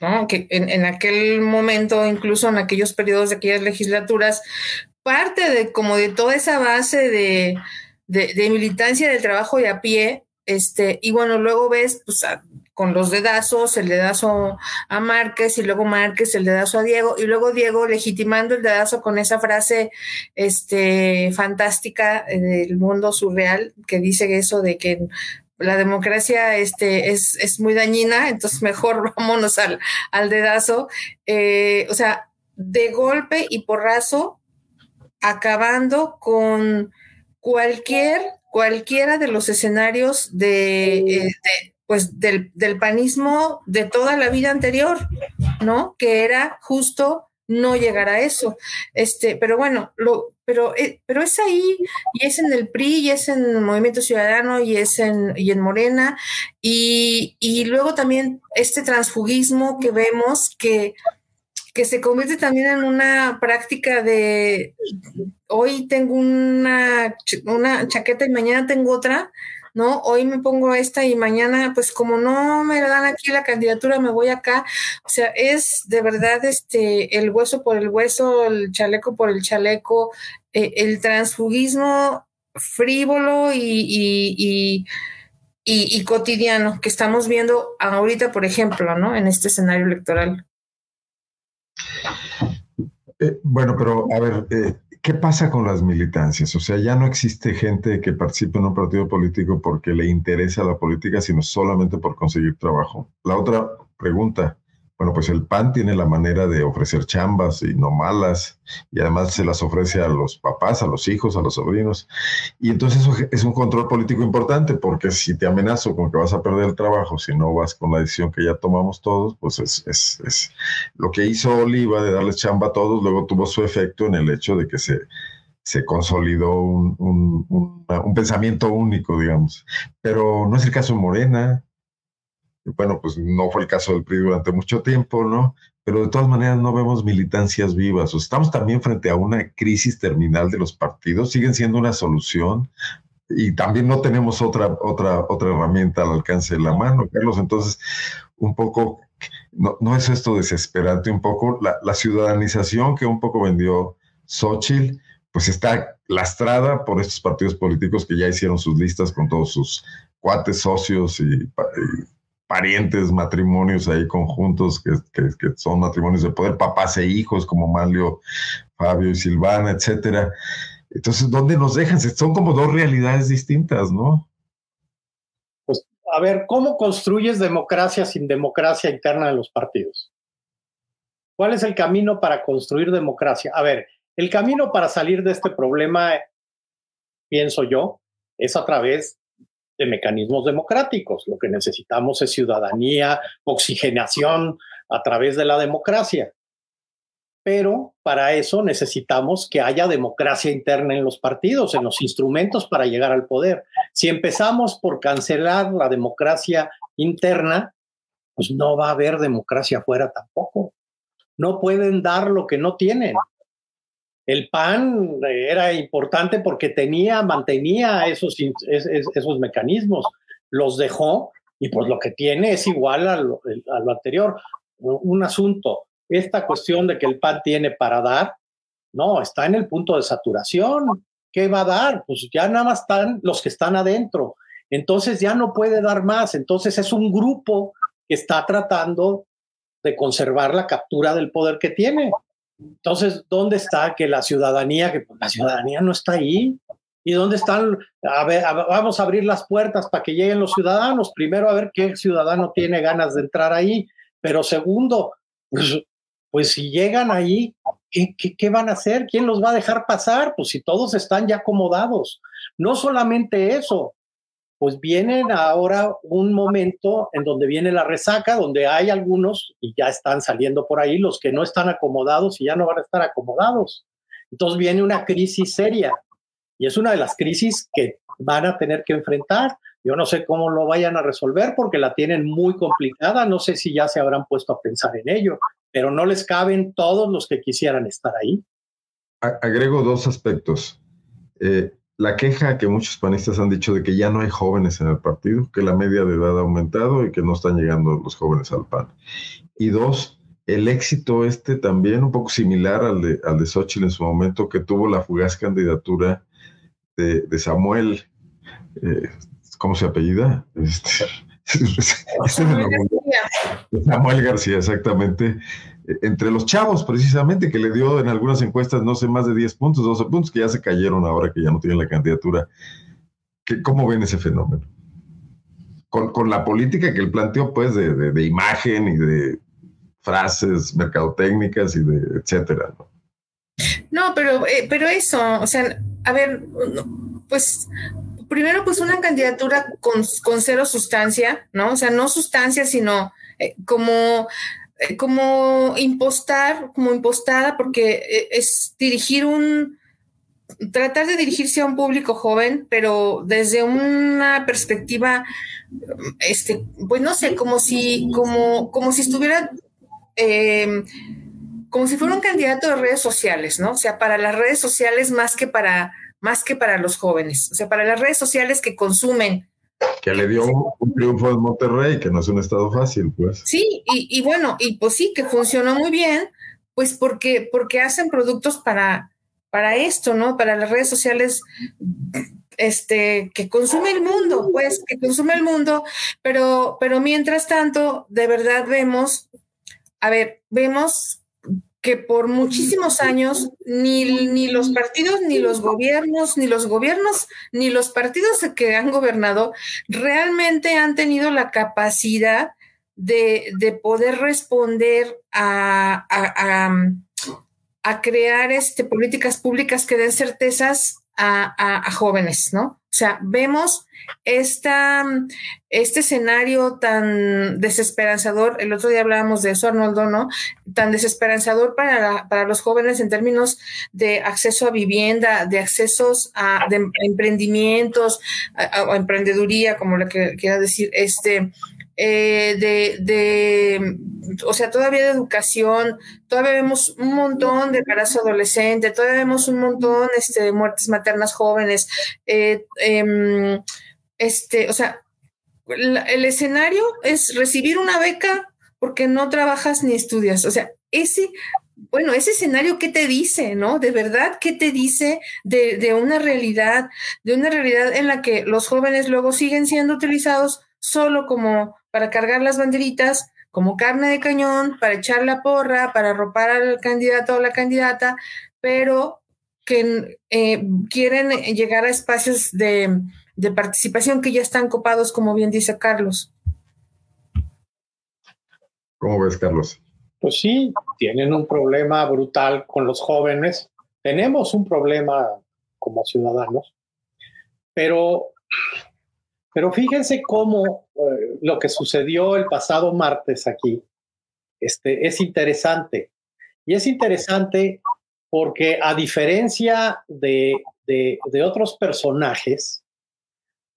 ¿no? Que en, aquel momento, incluso en aquellos periodos de aquellas legislaturas, parte de como de toda esa base de, de, militancia del trabajo de a pie, este, y bueno, luego ves, pues, con los dedazos, el dedazo a Márquez y luego Márquez el dedazo a Diego y luego Diego legitimando el dedazo con esa frase este, fantástica del mundo surreal que dice eso de que la democracia este, es, es muy dañina, entonces mejor vámonos al, al dedazo. Eh, o sea, de golpe y porrazo, acabando con cualquier, cualquiera de los escenarios de, de pues del, del, panismo de toda la vida anterior, ¿no? Que era justo no llegar a eso. Este, pero bueno, lo, pero, eh, pero es ahí, y es en el PRI, y es en Movimiento Ciudadano, y es en, y en Morena, y, y luego también este transfugismo que vemos que, que se convierte también en una práctica de hoy tengo una, una chaqueta y mañana tengo otra, ¿no? Hoy me pongo esta y mañana, pues como no me dan aquí la candidatura, me voy acá. O sea, es de verdad este el hueso por el hueso, el chaleco por el chaleco, eh, el transfugismo frívolo y, y, cotidiano que estamos viendo ahorita, por ejemplo, ¿no? En este escenario electoral. Eh, bueno, pero a ver, eh, ¿qué pasa con las militancias? O sea, ya no existe gente que participe en un partido político porque le interesa la política, sino solamente por conseguir trabajo. La otra pregunta, bueno, pues el PAN tiene la manera de ofrecer chambas y no malas, y además se las ofrece a los papás, a los hijos, a los sobrinos. Y entonces eso es un control político importante, porque si te amenazo con que vas a perder el trabajo, si no vas con la decisión que ya tomamos todos, pues es, es, es lo que hizo Oliva de darles chamba a todos, luego tuvo su efecto en el hecho de que se, se consolidó un, un, pensamiento único, digamos. Pero no es el caso Morena, bueno, pues no fue el caso del PRI durante mucho tiempo, ¿no? Pero de todas maneras no vemos militancias vivas. estamos también frente a una crisis terminal de los partidos, siguen siendo una solución y también no tenemos otra, otra, otra herramienta al alcance de la mano, Carlos. Entonces, un poco, no, no es esto desesperante, un poco la, la ciudadanización que un poco vendió Xochitl, pues está lastrada por estos partidos políticos que ya hicieron sus listas con todos sus cuates, socios y parientes, matrimonios ahí conjuntos que, que, son matrimonios de poder, papás e hijos como Manlio, Fabio y Silvana, etcétera. Entonces, ¿dónde nos dejan? Son como dos realidades distintas, ¿no? Pues, a ver, ¿cómo construyes democracia sin democracia interna de los partidos? ¿Cuál es el camino para construir democracia? A ver, el camino para salir de este problema, pienso yo, es a través de mecanismos democráticos. Lo que necesitamos es ciudadanía, oxigenación a través de la democracia. Pero para eso necesitamos que haya democracia interna en los partidos, en los instrumentos para llegar al poder. Si empezamos por cancelar la democracia interna, pues no va a haber democracia afuera tampoco. No pueden dar lo que no tienen. El PAN era importante porque tenía, mantenía esos, esos mecanismos, los dejó y pues lo que tiene es igual a lo, anterior. Un asunto, esta cuestión de que el PAN tiene para dar, no, está en el punto de saturación. ¿Qué va a dar? Pues ya nada más están los que están adentro. Entonces ya no puede dar más. Entonces es un grupo que está tratando de conservar la captura del poder que tiene. Entonces, ¿dónde está que la ciudadanía, que pues, la ciudadanía no está ahí? ¿Y dónde están? A ver, vamos a abrir las puertas para que lleguen los ciudadanos. Primero, a ver qué ciudadano tiene ganas de entrar ahí. Pero segundo, pues, pues si llegan ahí, ¿qué, ¿qué, van a hacer? ¿Quién los va a dejar pasar? Pues si todos están ya acomodados. No solamente eso, pues vienen ahora un momento en donde viene la resaca, donde hay algunos y ya están saliendo por ahí, los que no están acomodados y ya no van a estar acomodados. Entonces viene una crisis seria y es una de las crisis que van a tener que enfrentar. Yo no sé cómo lo vayan a resolver porque la tienen muy complicada, no sé si ya se habrán puesto a pensar en ello, pero no les caben todos los que quisieran estar ahí. Agrego dos aspectos. Eh, la queja que muchos panistas han dicho de que ya no hay jóvenes en el partido, que la media de edad ha aumentado y que no están llegando los jóvenes al PAN. Y dos, el éxito este también un poco similar al de, al de Xochitl en su momento, que tuvo la fugaz candidatura de, Samuel, eh, ¿cómo se apellida? Este, Samuel García. Samuel García, exactamente entre los chavos precisamente, que le dio en algunas encuestas, no sé, más de 10 puntos, 12 puntos, que ya se cayeron ahora que ya no tienen la candidatura. ¿Qué, ¿Cómo ven ese fenómeno? Con, la política que él planteó, pues, de, imagen y de frases mercadotécnicas y de etcétera, ¿no? No, pero, eh, pero eso, o sea, a ver, pues primero pues una candidatura con, con, cero sustancia, ¿no? O sea, no sustancia, sino eh, como eh, como impostar, como impostada, porque eh, es dirigir un, tratar de dirigirse a un público joven, pero desde una perspectiva, este, pues no sé, como si, como, como si estuviera, em, como si fuera un candidato de redes sociales, ¿no? O sea, para las redes sociales más que para, más que para los jóvenes, o sea, para las redes sociales que consumen que le dio un, triunfo en Monterrey, que no es un estado fácil, pues. Sí, y, bueno, y pues sí, que funcionó muy bien, pues porque, porque hacen productos para, para esto, ¿no? Para las redes sociales este, que consume el mundo, pues, que consume el mundo, pero, pero mientras tanto, de verdad vemos, a ver, vemos que por muchísimos años ni, ni, los partidos, ni los gobiernos, ni los gobiernos, ni los partidos que han gobernado realmente han tenido la capacidad de, de poder responder a, a, crear este, políticas públicas que den certezas a, jóvenes, ¿no? O sea, vemos esta, este escenario tan desesperanzador, el otro día hablábamos de eso, Arnoldo, ¿no? Tan desesperanzador para, para los jóvenes en términos de acceso a vivienda, de accesos a emprendimientos, a, emprendeduría, como le quiera decir, este, eh, de, de, o sea, todavía de educación, todavía vemos un montón de embarazo adolescente, todavía vemos un montón este, de muertes maternas jóvenes, eh, em, este, o sea, el escenario es recibir una beca porque no trabajas ni estudias, o sea, ese bueno, ese escenario, ¿qué te dice, no? De verdad, ¿qué te dice de, de, una realidad, de una realidad en la que los jóvenes luego siguen siendo utilizados solo como para cargar las banderitas, como carne de cañón, para echar la porra, para arropar al candidato o la candidata, pero que eh, quieren llegar a espacios de, de participación que ya están copados, como bien dice Carlos. ¿Cómo ves, Carlos? Pues sí, tienen un problema brutal con los jóvenes. Tenemos un problema como ciudadanos, pero Pero fíjense cómo eh, lo que sucedió el pasado martes aquí este, es interesante. Y es interesante porque a diferencia de, otros personajes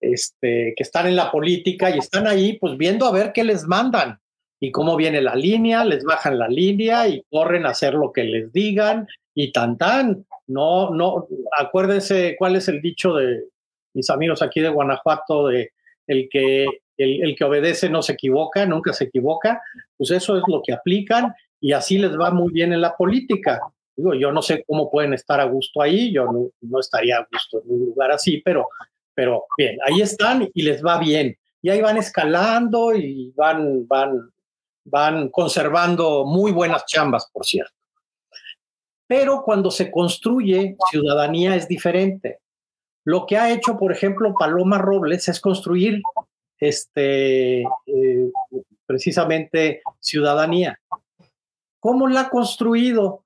este, que están en la política y están ahí pues viendo a ver qué les mandan y cómo viene la línea, les bajan la línea y corren a hacer lo que les digan y tan tan. No, no, acuérdense cuál es el dicho de mis amigos aquí de Guanajuato el que el, que obedece no se equivoca, nunca se equivoca, pues eso es lo que aplican y así les va muy bien en la política. Digo, yo no sé cómo pueden estar a gusto ahí, yo no, estaría a gusto en un lugar así, pero, pero bien, ahí están y les va bien. Y ahí van escalando y van, van, van conservando muy buenas chambas, por cierto. Pero cuando se construye ciudadanía es diferente. Lo que ha hecho, por ejemplo, Paloma Robles es construir este, eh, precisamente ciudadanía. ¿Cómo la ha construido?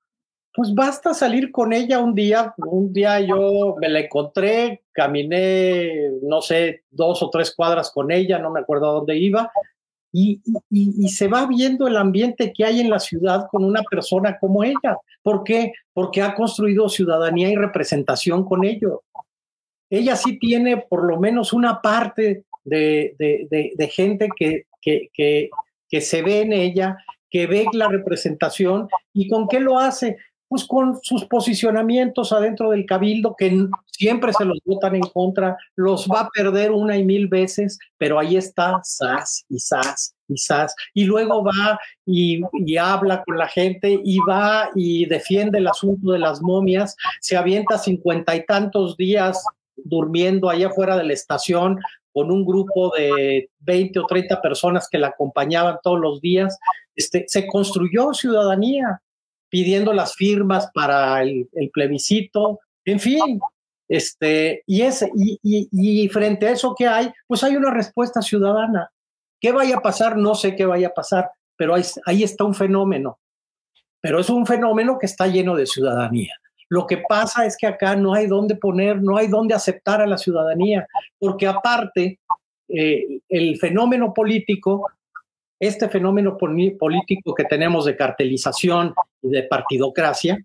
Pues basta salir con ella un día. Un día yo me la encontré, caminé, no sé, dos o tres cuadras con ella, no me acuerdo dónde iba, y, y, se va viendo el ambiente que hay en la ciudad con una persona como ella. ¿Por qué? Porque ha construido ciudadanía y representación con ello. Ella sí tiene por lo menos una parte de, gente que, que, que, se ve en ella, que ve la representación y con qué lo hace. Pues con sus posicionamientos adentro del cabildo, que siempre se los votan en contra, los va a perder una y mil veces, pero ahí está SAS y SAS y SAS. Y luego va y habla con la gente y va y defiende el asunto de las momias, se avienta cincuenta y tantos días durmiendo allá afuera de la estación con un grupo de 20 o 30 personas que la acompañaban todos los días, este, se construyó ciudadanía pidiendo las firmas para el, plebiscito, en fin, este, y, ese, y, y, frente a eso que hay, pues hay una respuesta ciudadana. ¿Qué vaya a pasar? No sé qué vaya a pasar, pero ahí está un fenómeno. Pero es un fenómeno que está lleno de ciudadanía. Lo que pasa es que acá no hay dónde poner, no hay dónde aceptar a la ciudadanía, porque aparte, eh, el fenómeno político, este fenómeno político que tenemos de cartelización y de partidocracia,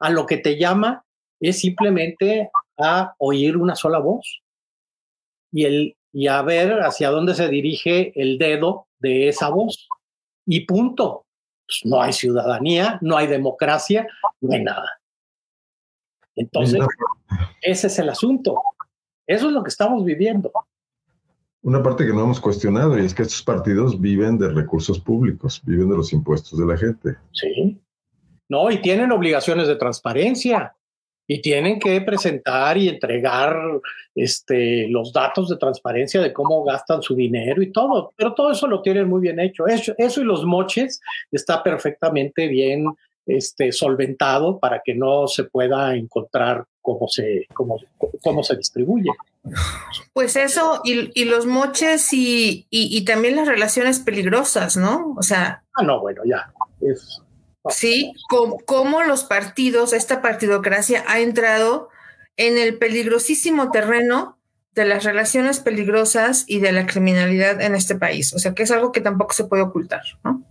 a lo que te llama es simplemente a oír una sola voz y, el, y a ver hacia dónde se dirige el dedo de esa voz. Y punto. Pues no hay ciudadanía, no hay democracia, no hay nada. Entonces, ese es el asunto. Eso es lo que estamos viviendo. Una parte que no hemos cuestionado y es que estos partidos viven de recursos públicos, viven de los impuestos de la gente. Sí. No, y tienen obligaciones de transparencia y tienen que presentar y entregar este, los datos de transparencia de cómo gastan su dinero y todo. Pero todo eso lo tienen muy bien hecho. Eso, eso y los moches está perfectamente bien este, solventado para que no se pueda encontrar cómo se, cómo, cómo se distribuye. Pues eso, y, los moches y, y, también las relaciones peligrosas, ¿no? O sea. Ah, no, bueno, ya. Sí, cómo, los partidos, esta partidocracia ha entrado en el peligrosísimo terreno de las relaciones peligrosas y de la criminalidad en este país. O sea, que es algo que tampoco se puede ocultar, ¿no?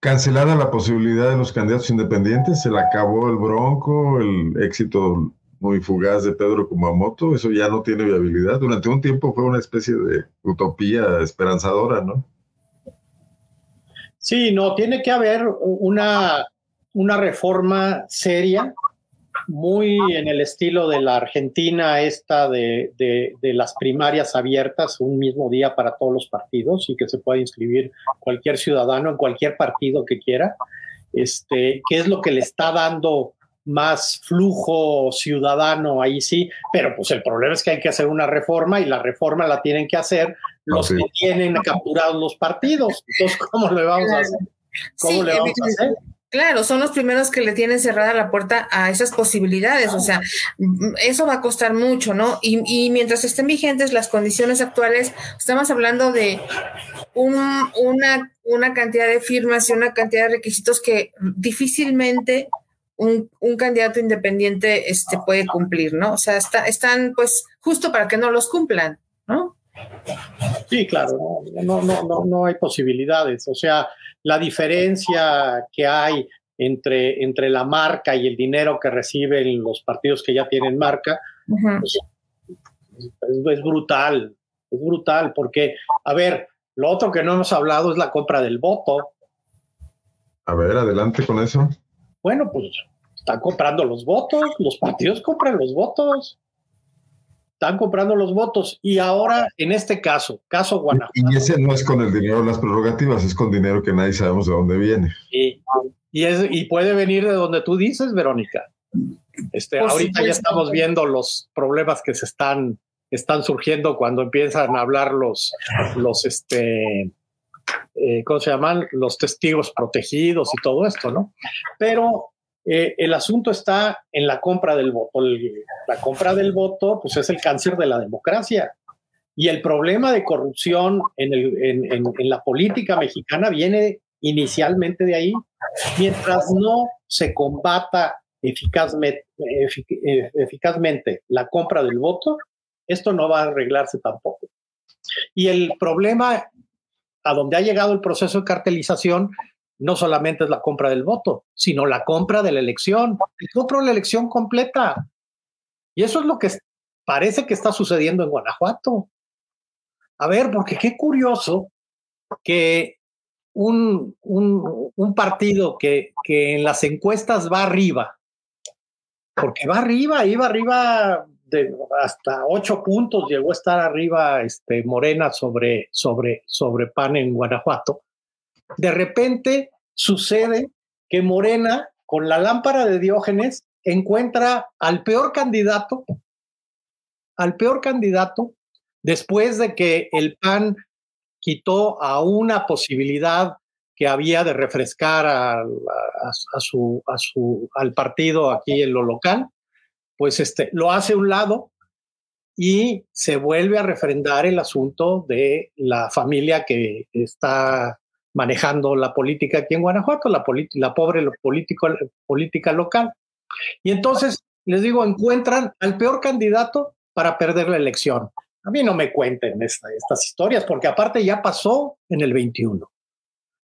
Cancelada la posibilidad de los candidatos independientes, se le acabó el bronco, el éxito muy fugaz de Pedro Kumamoto, eso ya no tiene viabilidad. Durante un tiempo fue una especie de utopía esperanzadora, ¿no? Sí, no, tiene que haber una, una reforma seria muy en el estilo de la Argentina esta de, las primarias abiertas un mismo día para todos los partidos y que se pueda inscribir cualquier ciudadano en cualquier partido que quiera, este, que es lo que le está dando más flujo ciudadano ahí sí, pero pues el problema es que hay que hacer una reforma y la reforma la tienen que hacer los que tienen capturados los partidos. Entonces, ¿cómo le vamos a hacer? ¿Cómo le vamos a hacer? Claro, son los primeros que le tienen cerrada la puerta a esas posibilidades, o sea, eso va a costar mucho, ¿no? Y, mientras estén vigentes las condiciones actuales, estamos hablando de una, una cantidad de firmas y una cantidad de requisitos que difícilmente un, candidato independiente este, puede cumplir, ¿no? O sea, está, están pues justo para que no los cumplan, ¿no? Sí, claro, no, no, no, no hay posibilidades. O sea, la diferencia que hay entre, entre la marca y el dinero que reciben los partidos que ya tienen marca pues, es, brutal, es brutal, porque, a ver, lo otro que no hemos hablado es la compra del voto. A ver, adelante con eso. Bueno, pues están comprando los votos, los partidos compran los votos están comprando los votos. Y ahora, en este caso, caso Guanajuato. Y ese no es con el dinero de las prerrogativas, es con dinero que nadie sabemos de dónde viene. Y, y, es, y puede venir de donde tú dices, Verónica. Este, ahorita ya estamos viendo los problemas que se están, están surgiendo cuando empiezan a hablar los, los este, eh, ¿cómo se llaman? Los testigos protegidos y todo esto, ¿no? Pero eh, el asunto está en la compra del voto. la compra del voto, pues es el cáncer de la democracia. Y el problema de corrupción en, la política mexicana viene inicialmente de ahí. Mientras no se combata eficazmente, eficazmente la compra del voto, esto no va a arreglarse tampoco. Y el problema a donde ha llegado el proceso de cartelización no solamente es la compra del voto, sino la compra de la elección. Compro la elección completa. Y eso es lo que parece que está sucediendo en Guanajuato. A ver, porque qué curioso que un, un, partido que, que, en las encuestas va arriba, porque va arriba, iba arriba de hasta ocho puntos, llegó a estar arriba este, Morena sobre, sobre, sobre PAN en Guanajuato de repente sucede que Morena, con la lámpara de Diógenes, encuentra al peor candidato, al peor candidato, después de que el PAN quitó a una posibilidad que había de refrescar al partido aquí en lo local, pues este, lo hace a un lado y se vuelve a refrendar el asunto de la familia que está manejando la política aquí en Guanajuato, la, la pobre político, política local. Y entonces, les digo, encuentran al peor candidato para perder la elección. A mí no me cuenten estas historias, porque aparte ya pasó en el 21.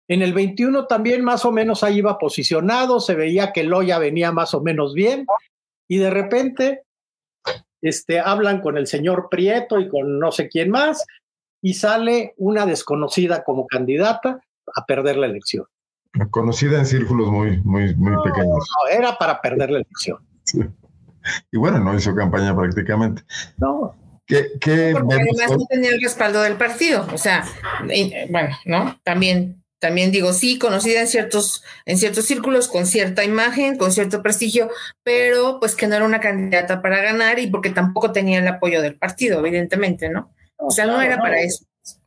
En el 21 también más o menos ahí iba posicionado, se veía que Loya venía más o menos bien, y de repente este, hablan con el señor Prieto y con no sé quién más, y sale una desconocida como candidata a perder la elección. Conocida en círculos muy, muy, muy pequeños. No, era para perder la elección. Y bueno, no hizo campaña prácticamente. No. ¿Qué, qué Porque además no tenía el respaldo del partido. O sea, bueno, ¿no? También, también digo, sí, conocida en ciertos, en ciertos círculos, con cierta imagen, con cierto prestigio, pero pues que no era una candidata para ganar y porque tampoco tenía el apoyo del partido, evidentemente, ¿no? O sea, no, era para eso.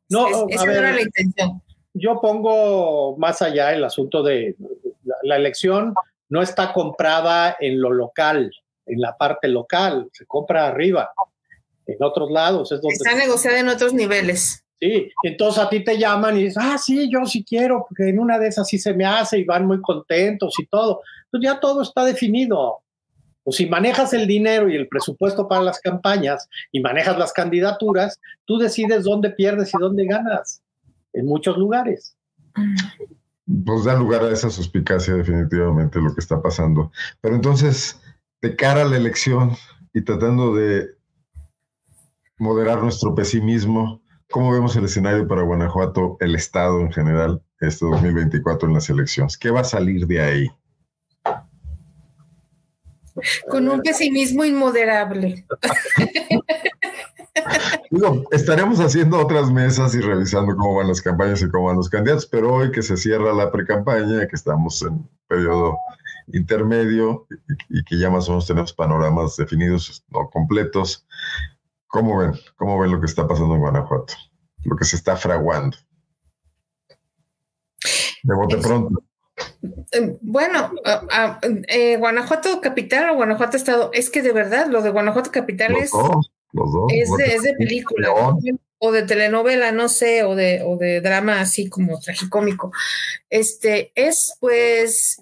No, esa no era la intención yo pongo más allá el asunto de la, elección no está comprada en lo local, en la parte local, se compra arriba, en otros lados. Es donde está negociada en otros niveles. Sí, entonces a ti te llaman y dices, ah, sí, yo sí quiero, porque en una de esas sí se me hace y van muy contentos y todo. Entonces ya todo está definido. O si manejas el dinero y el presupuesto para las campañas y manejas las candidaturas, tú decides dónde pierdes y dónde ganas en muchos lugares. Pues da lugar a esa suspicacia definitivamente lo que está pasando. Pero entonces, de cara a la elección y tratando de moderar nuestro pesimismo, ¿cómo vemos el escenario para Guanajuato, el Estado en general, este 2024 en las elecciones? ¿Qué va a salir de ahí? Con un pesimismo inmoderable. Digo, estaremos haciendo otras mesas y revisando cómo van las campañas y cómo van los candidatos, pero hoy que se cierra la pre-campaña, que estamos en periodo intermedio y, que ya más o menos tenemos panoramas definidos, no completos, ¿cómo ven? ¿Cómo ven lo que está pasando en Guanajuato? Lo que se está fraguando. De bote pronto. Eh, bueno, eh, Guanajuato capital o Guanajuato estado, es que de verdad lo de Guanajuato capital es es de, película o de telenovela, no sé, o de, o de drama así como tragicómico. Este es pues,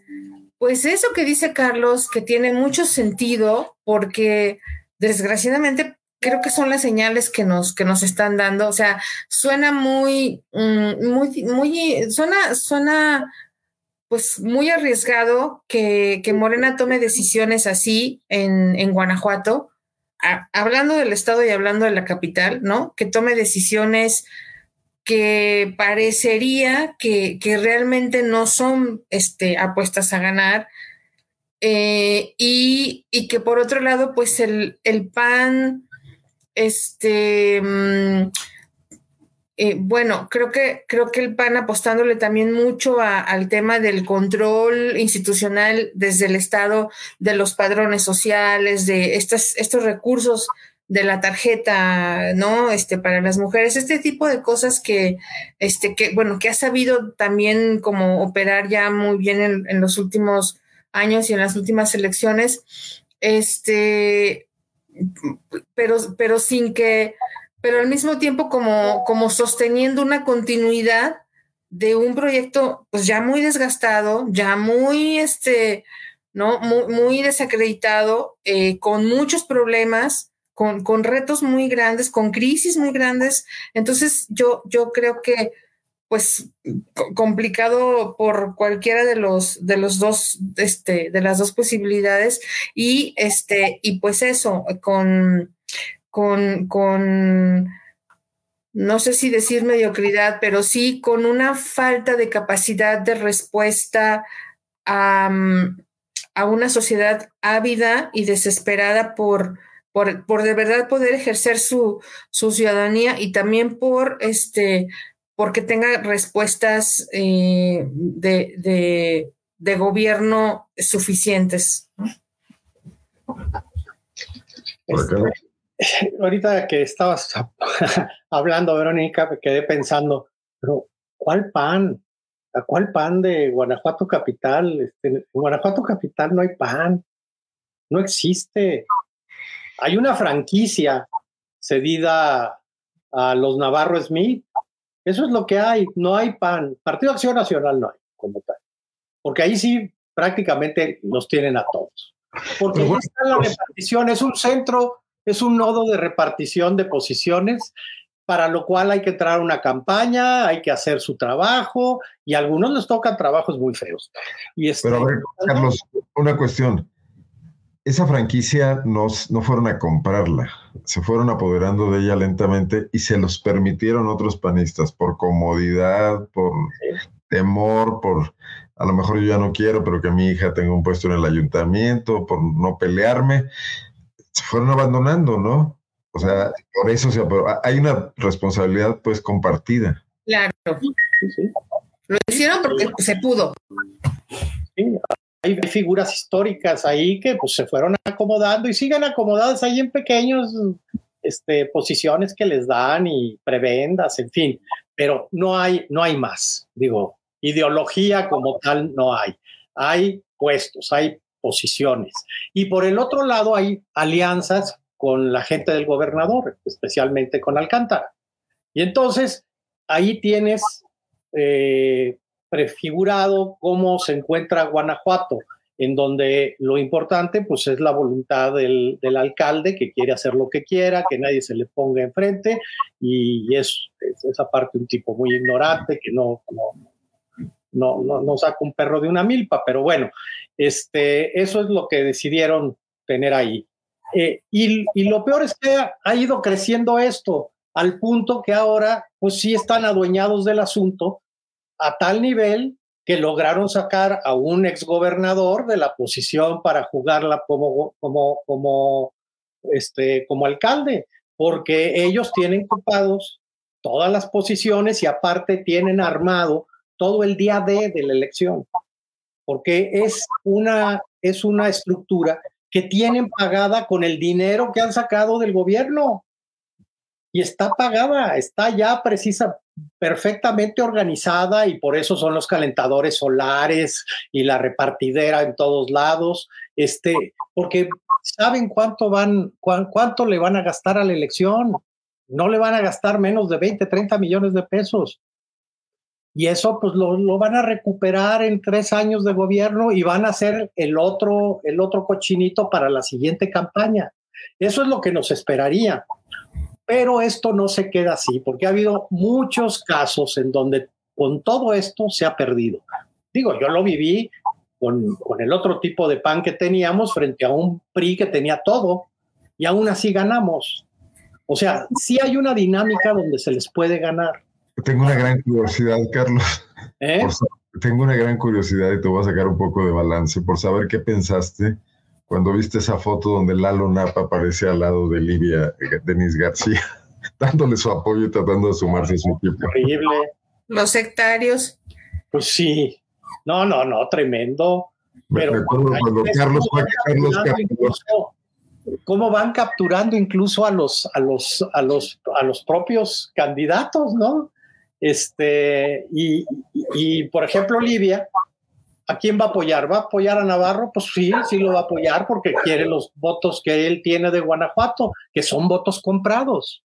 pues eso que dice Carlos, que tiene mucho sentido, porque desgraciadamente creo que son las señales que nos, que nos están dando. O sea, suena muy, mm, muy, muy, suena, suena pues muy arriesgado que, Morena tome decisiones así en, en Guanajuato, hablando del Estado y hablando de la capital, ¿no? Que tome decisiones que parecería que, realmente no son este, apuestas a ganar. Eh, y, y, que por otro lado, pues el, el PAN, este, mm, eh, bueno, creo que, creo que el PAN apostándole también mucho al tema del control institucional desde el Estado de los padrones sociales, de estos, estos recursos de la tarjeta, ¿no? Este, para las mujeres, este tipo de cosas que, este, que, bueno, que ha sabido también como operar ya muy bien en, en los últimos años y en las últimas elecciones, este, pero, pero sin que pero al mismo tiempo como, como sosteniendo una continuidad de un proyecto pues ya muy desgastado, ya muy, este, ¿no? Muy, desacreditado, eh, con muchos problemas, con, con, retos muy grandes, con crisis muy grandes. Entonces yo, yo creo que pues complicado por cualquiera de los de los dos este de las dos posibilidades y este y pues eso con con, no sé si decir mediocridad, pero sí con una falta de capacidad de respuesta a, una sociedad ávida y desesperada por, por, de verdad poder ejercer su, ciudadanía y también por este porque tenga respuestas eh, de, de, gobierno suficientes. ahorita que estabas hablando, Verónica, me quedé pensando, pero ¿cuál pan? ¿A cuál pan de Guanajuato Capital? Este, en Guanajuato Capital no hay pan, no existe. Hay una franquicia cedida a los Navarro Smith. Eso es lo que hay, no hay pan. Partido Acción Nacional no hay como tal. Porque ahí sí prácticamente nos tienen a todos. Porque ahí está la repartición, es un centro es un nodo de repartición de posiciones, para lo cual hay que entrar a una campaña, hay que hacer su trabajo y a algunos les tocan trabajos muy feos. Y este, Pero a ver, Carlos, una cuestión. Esa franquicia no fueron a comprarla, se fueron apoderando de ella lentamente y se los permitieron otros panistas por comodidad, por temor, por a lo mejor yo ya no quiero, pero que mi hija tenga un puesto en el ayuntamiento, por no pelearme se fueron abandonando, ¿no? O sea, por eso se, hay una responsabilidad pues compartida. Claro. Lo hicieron porque se pudo. Sí, hay figuras históricas ahí que pues se fueron acomodando y siguen acomodadas ahí en pequeños este, posiciones que les dan y prebendas, en fin, pero no hay, no hay más. Digo, ideología como tal no hay. Hay puestos, hay posiciones. Y por el otro lado hay alianzas con la gente del gobernador, especialmente con Alcántara. Y entonces ahí tienes eh, prefigurado cómo se encuentra Guanajuato, en donde lo importante pues es la voluntad del, alcalde que quiere hacer lo que quiera, que nadie se le ponga enfrente y es, esa parte un tipo muy ignorante que no, no, no, no, saca un perro de una milpa, pero bueno, este, eso es lo que decidieron tener ahí. Eh, y, y, lo peor es que ha, ido creciendo esto al punto que ahora, pues sí están adueñados del asunto a tal nivel que lograron sacar a un exgobernador de la posición para jugarla como, como, como, este, como alcalde, porque ellos tienen ocupados todas las posiciones y aparte tienen armado todo el día de, de la elección porque es una, es una estructura que tienen pagada con el dinero que han sacado del gobierno. Y está pagada, está ya precisa, perfectamente organizada y por eso son los calentadores solares y la repartidera en todos lados, este, porque saben cuánto van, cuánto le van a gastar a la elección. No le van a gastar menos de 20, 30 millones de pesos. Y eso pues lo, van a recuperar en tres años de gobierno y van a hacer el otro, el otro cochinito para la siguiente campaña. Eso es lo que nos esperaría. Pero esto no se queda así, porque ha habido muchos casos en donde con todo esto se ha perdido. Digo, yo lo viví con, con el otro tipo de pan que teníamos frente a un PRI que tenía todo y aún así ganamos. O sea, sí hay una dinámica donde se les puede ganar. Tengo una gran curiosidad, Carlos. ¿Eh? tengo una gran curiosidad y te voy a sacar un poco de balance por saber qué pensaste cuando viste esa foto donde Lalo Napa aparece al lado de Livia eh, Denis García, dándole su apoyo y tratando de sumarse a su equipo. Horrible. Los sectarios. Pues sí. No, no, no, tremendo. Pero cuando Carlos fue Carlos cómo van capturando incluso a los, a los, a los, a los propios candidatos, ¿no? Este, y, y, por ejemplo, Libia, ¿a quién va a apoyar? ¿Va a apoyar a Navarro? Pues sí, sí lo va a apoyar porque quiere los votos que él tiene de Guanajuato, que son votos comprados.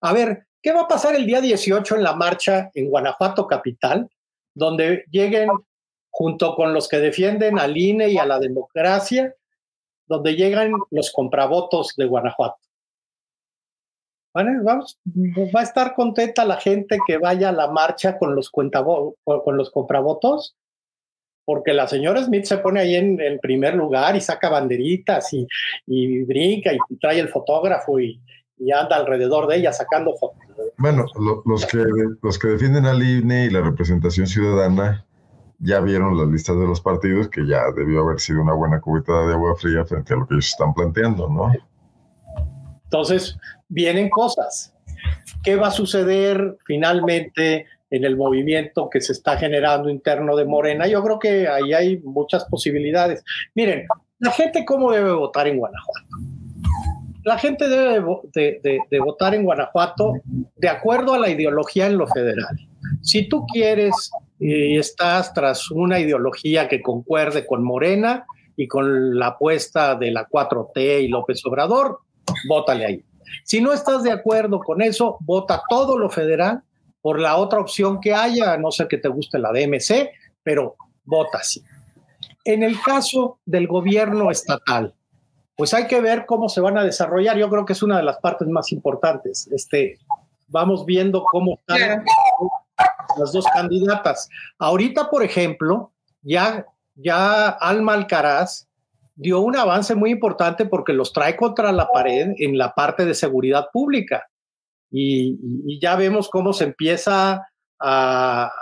A ver, ¿qué va a pasar el día 18 en la marcha en Guanajuato Capital, donde lleguen junto con los que defienden al INE y a la democracia, donde llegan los compravotos de Guanajuato. Va a estar contenta la gente que vaya a la marcha con los, con los compravotos, porque la señora Smith se pone ahí en el primer lugar y saca banderitas y, brinca y trae el fotógrafo y, anda alrededor de ella sacando fotos. Bueno, los, que, los que defienden al INE y la representación ciudadana ya vieron las listas de los partidos, que ya debió haber sido una buena cubita de agua fría frente a lo que ellos están planteando, ¿no? Entonces, vienen cosas. ¿Qué va a suceder finalmente en el movimiento que se está generando interno de Morena? Yo creo que ahí hay muchas posibilidades. Miren, la gente cómo debe votar en Guanajuato. La gente debe de votar en Guanajuato de acuerdo a la ideología en lo federal. Si tú quieres y estás tras una ideología que concuerde con Morena y con la apuesta de la 4T y López Obrador, vótale ahí. Si no estás de acuerdo con eso, vota todo lo federal por la otra opción que haya, no sé que te guste la DMC, pero vota así. En el caso del gobierno estatal, pues hay que ver cómo se van a desarrollar. Yo creo que es una de las partes más importantes. Este, vamos viendo cómo están las dos candidatas. Ahorita, por ejemplo, ya, ya Alma Alcaraz dio un avance muy importante porque los trae contra la pared en la parte de seguridad pública. Y, ya vemos cómo se empieza a,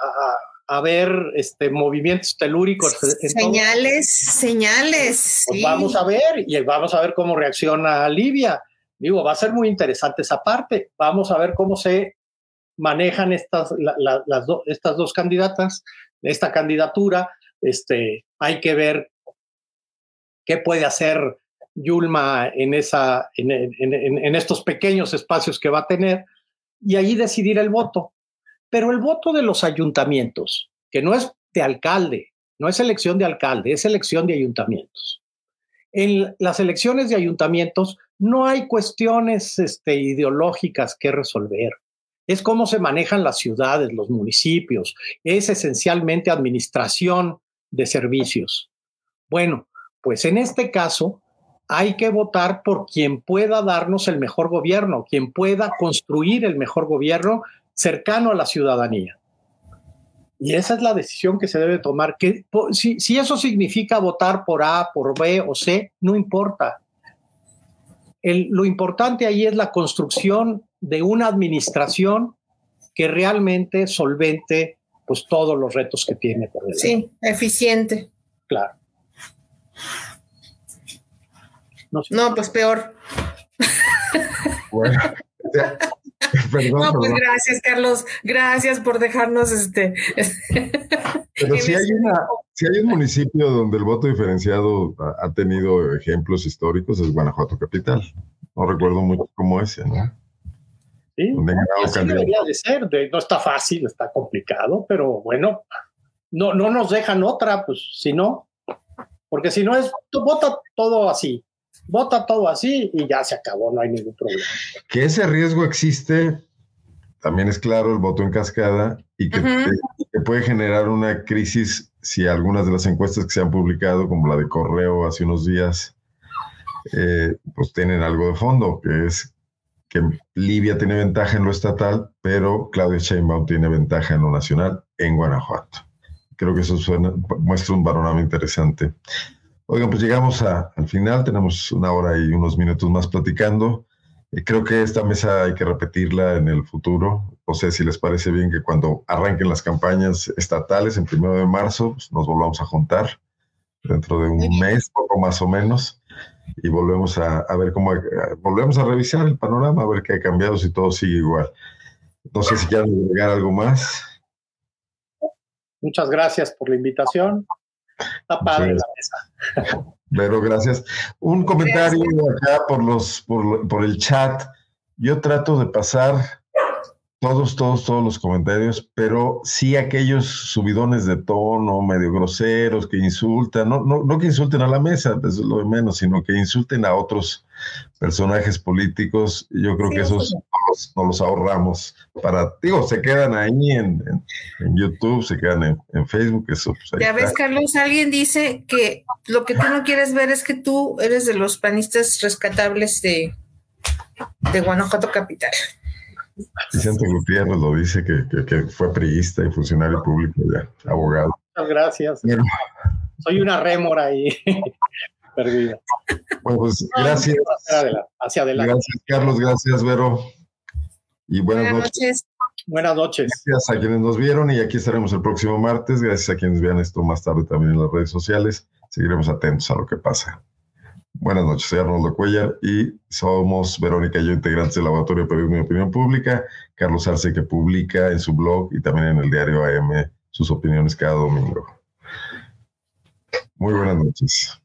a, ver este, movimientos telúricos. Señales, señales. Pues vamos a ver y vamos a ver cómo reacciona Libia. Digo, va a ser muy interesante esa parte. Vamos a ver cómo se manejan estas, las estas dos candidatas, esta candidatura. Este, hay que ver qué puede hacer Yulma en, esa, en, estos pequeños espacios que va a tener y ahí decidir el voto. Pero el voto de los ayuntamientos, que no es de alcalde, no es elección de alcalde, es elección de ayuntamientos. En las elecciones de ayuntamientos no hay cuestiones este, ideológicas que resolver es cómo se manejan las ciudades, los municipios, es esencialmente administración de servicios. Bueno, pues en este caso hay que votar por quien pueda darnos el mejor gobierno, quien pueda construir el mejor gobierno cercano a la ciudadanía. Y esa es la decisión que se debe tomar. Que, si, si eso significa votar por A, por B o C, no importa. El, lo importante ahí es la construcción de una administración que realmente solvente pues todos los retos que tiene por delante. Sí, eficiente. Claro. No, pues peor. Bueno, no, pues gracias, Carlos. Gracias por dejarnos este. Pero si hay, una, si hay un municipio donde el voto diferenciado ha, tenido ejemplos históricos, es Guanajuato Capital. No recuerdo mucho cómo ese, ¿no? Sí, así debería de ser. no está fácil, está complicado, pero bueno, no, no nos dejan otra, pues si no, porque si no es, vota todo así, vota todo así y ya se acabó, no hay ningún problema. Que ese riesgo existe, también es claro, el voto en cascada y que, que puede generar una crisis si algunas de las encuestas que se han publicado, como la de Correo hace unos días, eh, pues tienen algo de fondo, que es que Libia tiene ventaja en lo estatal, pero Claudia Sheinbaum tiene ventaja en lo nacional en Guanajuato. Creo que eso muestra un panorama interesante. Oigan, pues llegamos al final, tenemos una hora y unos minutos más platicando. Creo que esta mesa hay que repetirla en el futuro. O sea, si les parece bien que cuando arranquen las campañas estatales en primero de marzo, pues nos volvamos a juntar dentro de un mes, poco más o menos, y volvemos a, ver cómo, volvemos a revisar el panorama, a ver qué ha cambiado, si todo sigue igual. No sé si quieren agregar algo más. Muchas gracias por la invitación. Está padre la mesa. Pero gracias. Un comentario acá por los por, por el chat. Yo trato de pasar todos, todos, todos los comentarios, pero sí aquellos subidones de tono, medio groseros, que insultan, no, no, no que insulten a la mesa, es lo de menos, sino que insulten a otros personajes políticos. Yo creo que esos no los, ahorramos para, digo, se quedan ahí en, YouTube, se quedan en, Facebook, eso. Pues, ya ves, Carlos, alguien dice que lo que tú no quieres ver es que tú eres de los panistas rescatables de, de Guanajuato Capital. Vicente Gutiérrez lo dice que, fue priista y funcionario público ya, abogado. Muchas gracias. Soy una rémora ahí perdida. Bueno, pues gracias. Hacia adelante, Gracias, Carlos. Gracias, Vero. Y buenas, noches. Buenas noches. Gracias a quienes nos vieron y aquí estaremos el próximo martes. Gracias a quienes vean esto más tarde también en las redes sociales. Seguiremos atentos a lo que pasa. Buenas noches, soy Arnoldo Cuellar y somos Verónica y yo, integrantes del Laboratorio de Periodismo y Opinión Pública, Carlos Arce, que publica en su blog y también en el diario AM sus opiniones cada domingo. Muy buenas noches.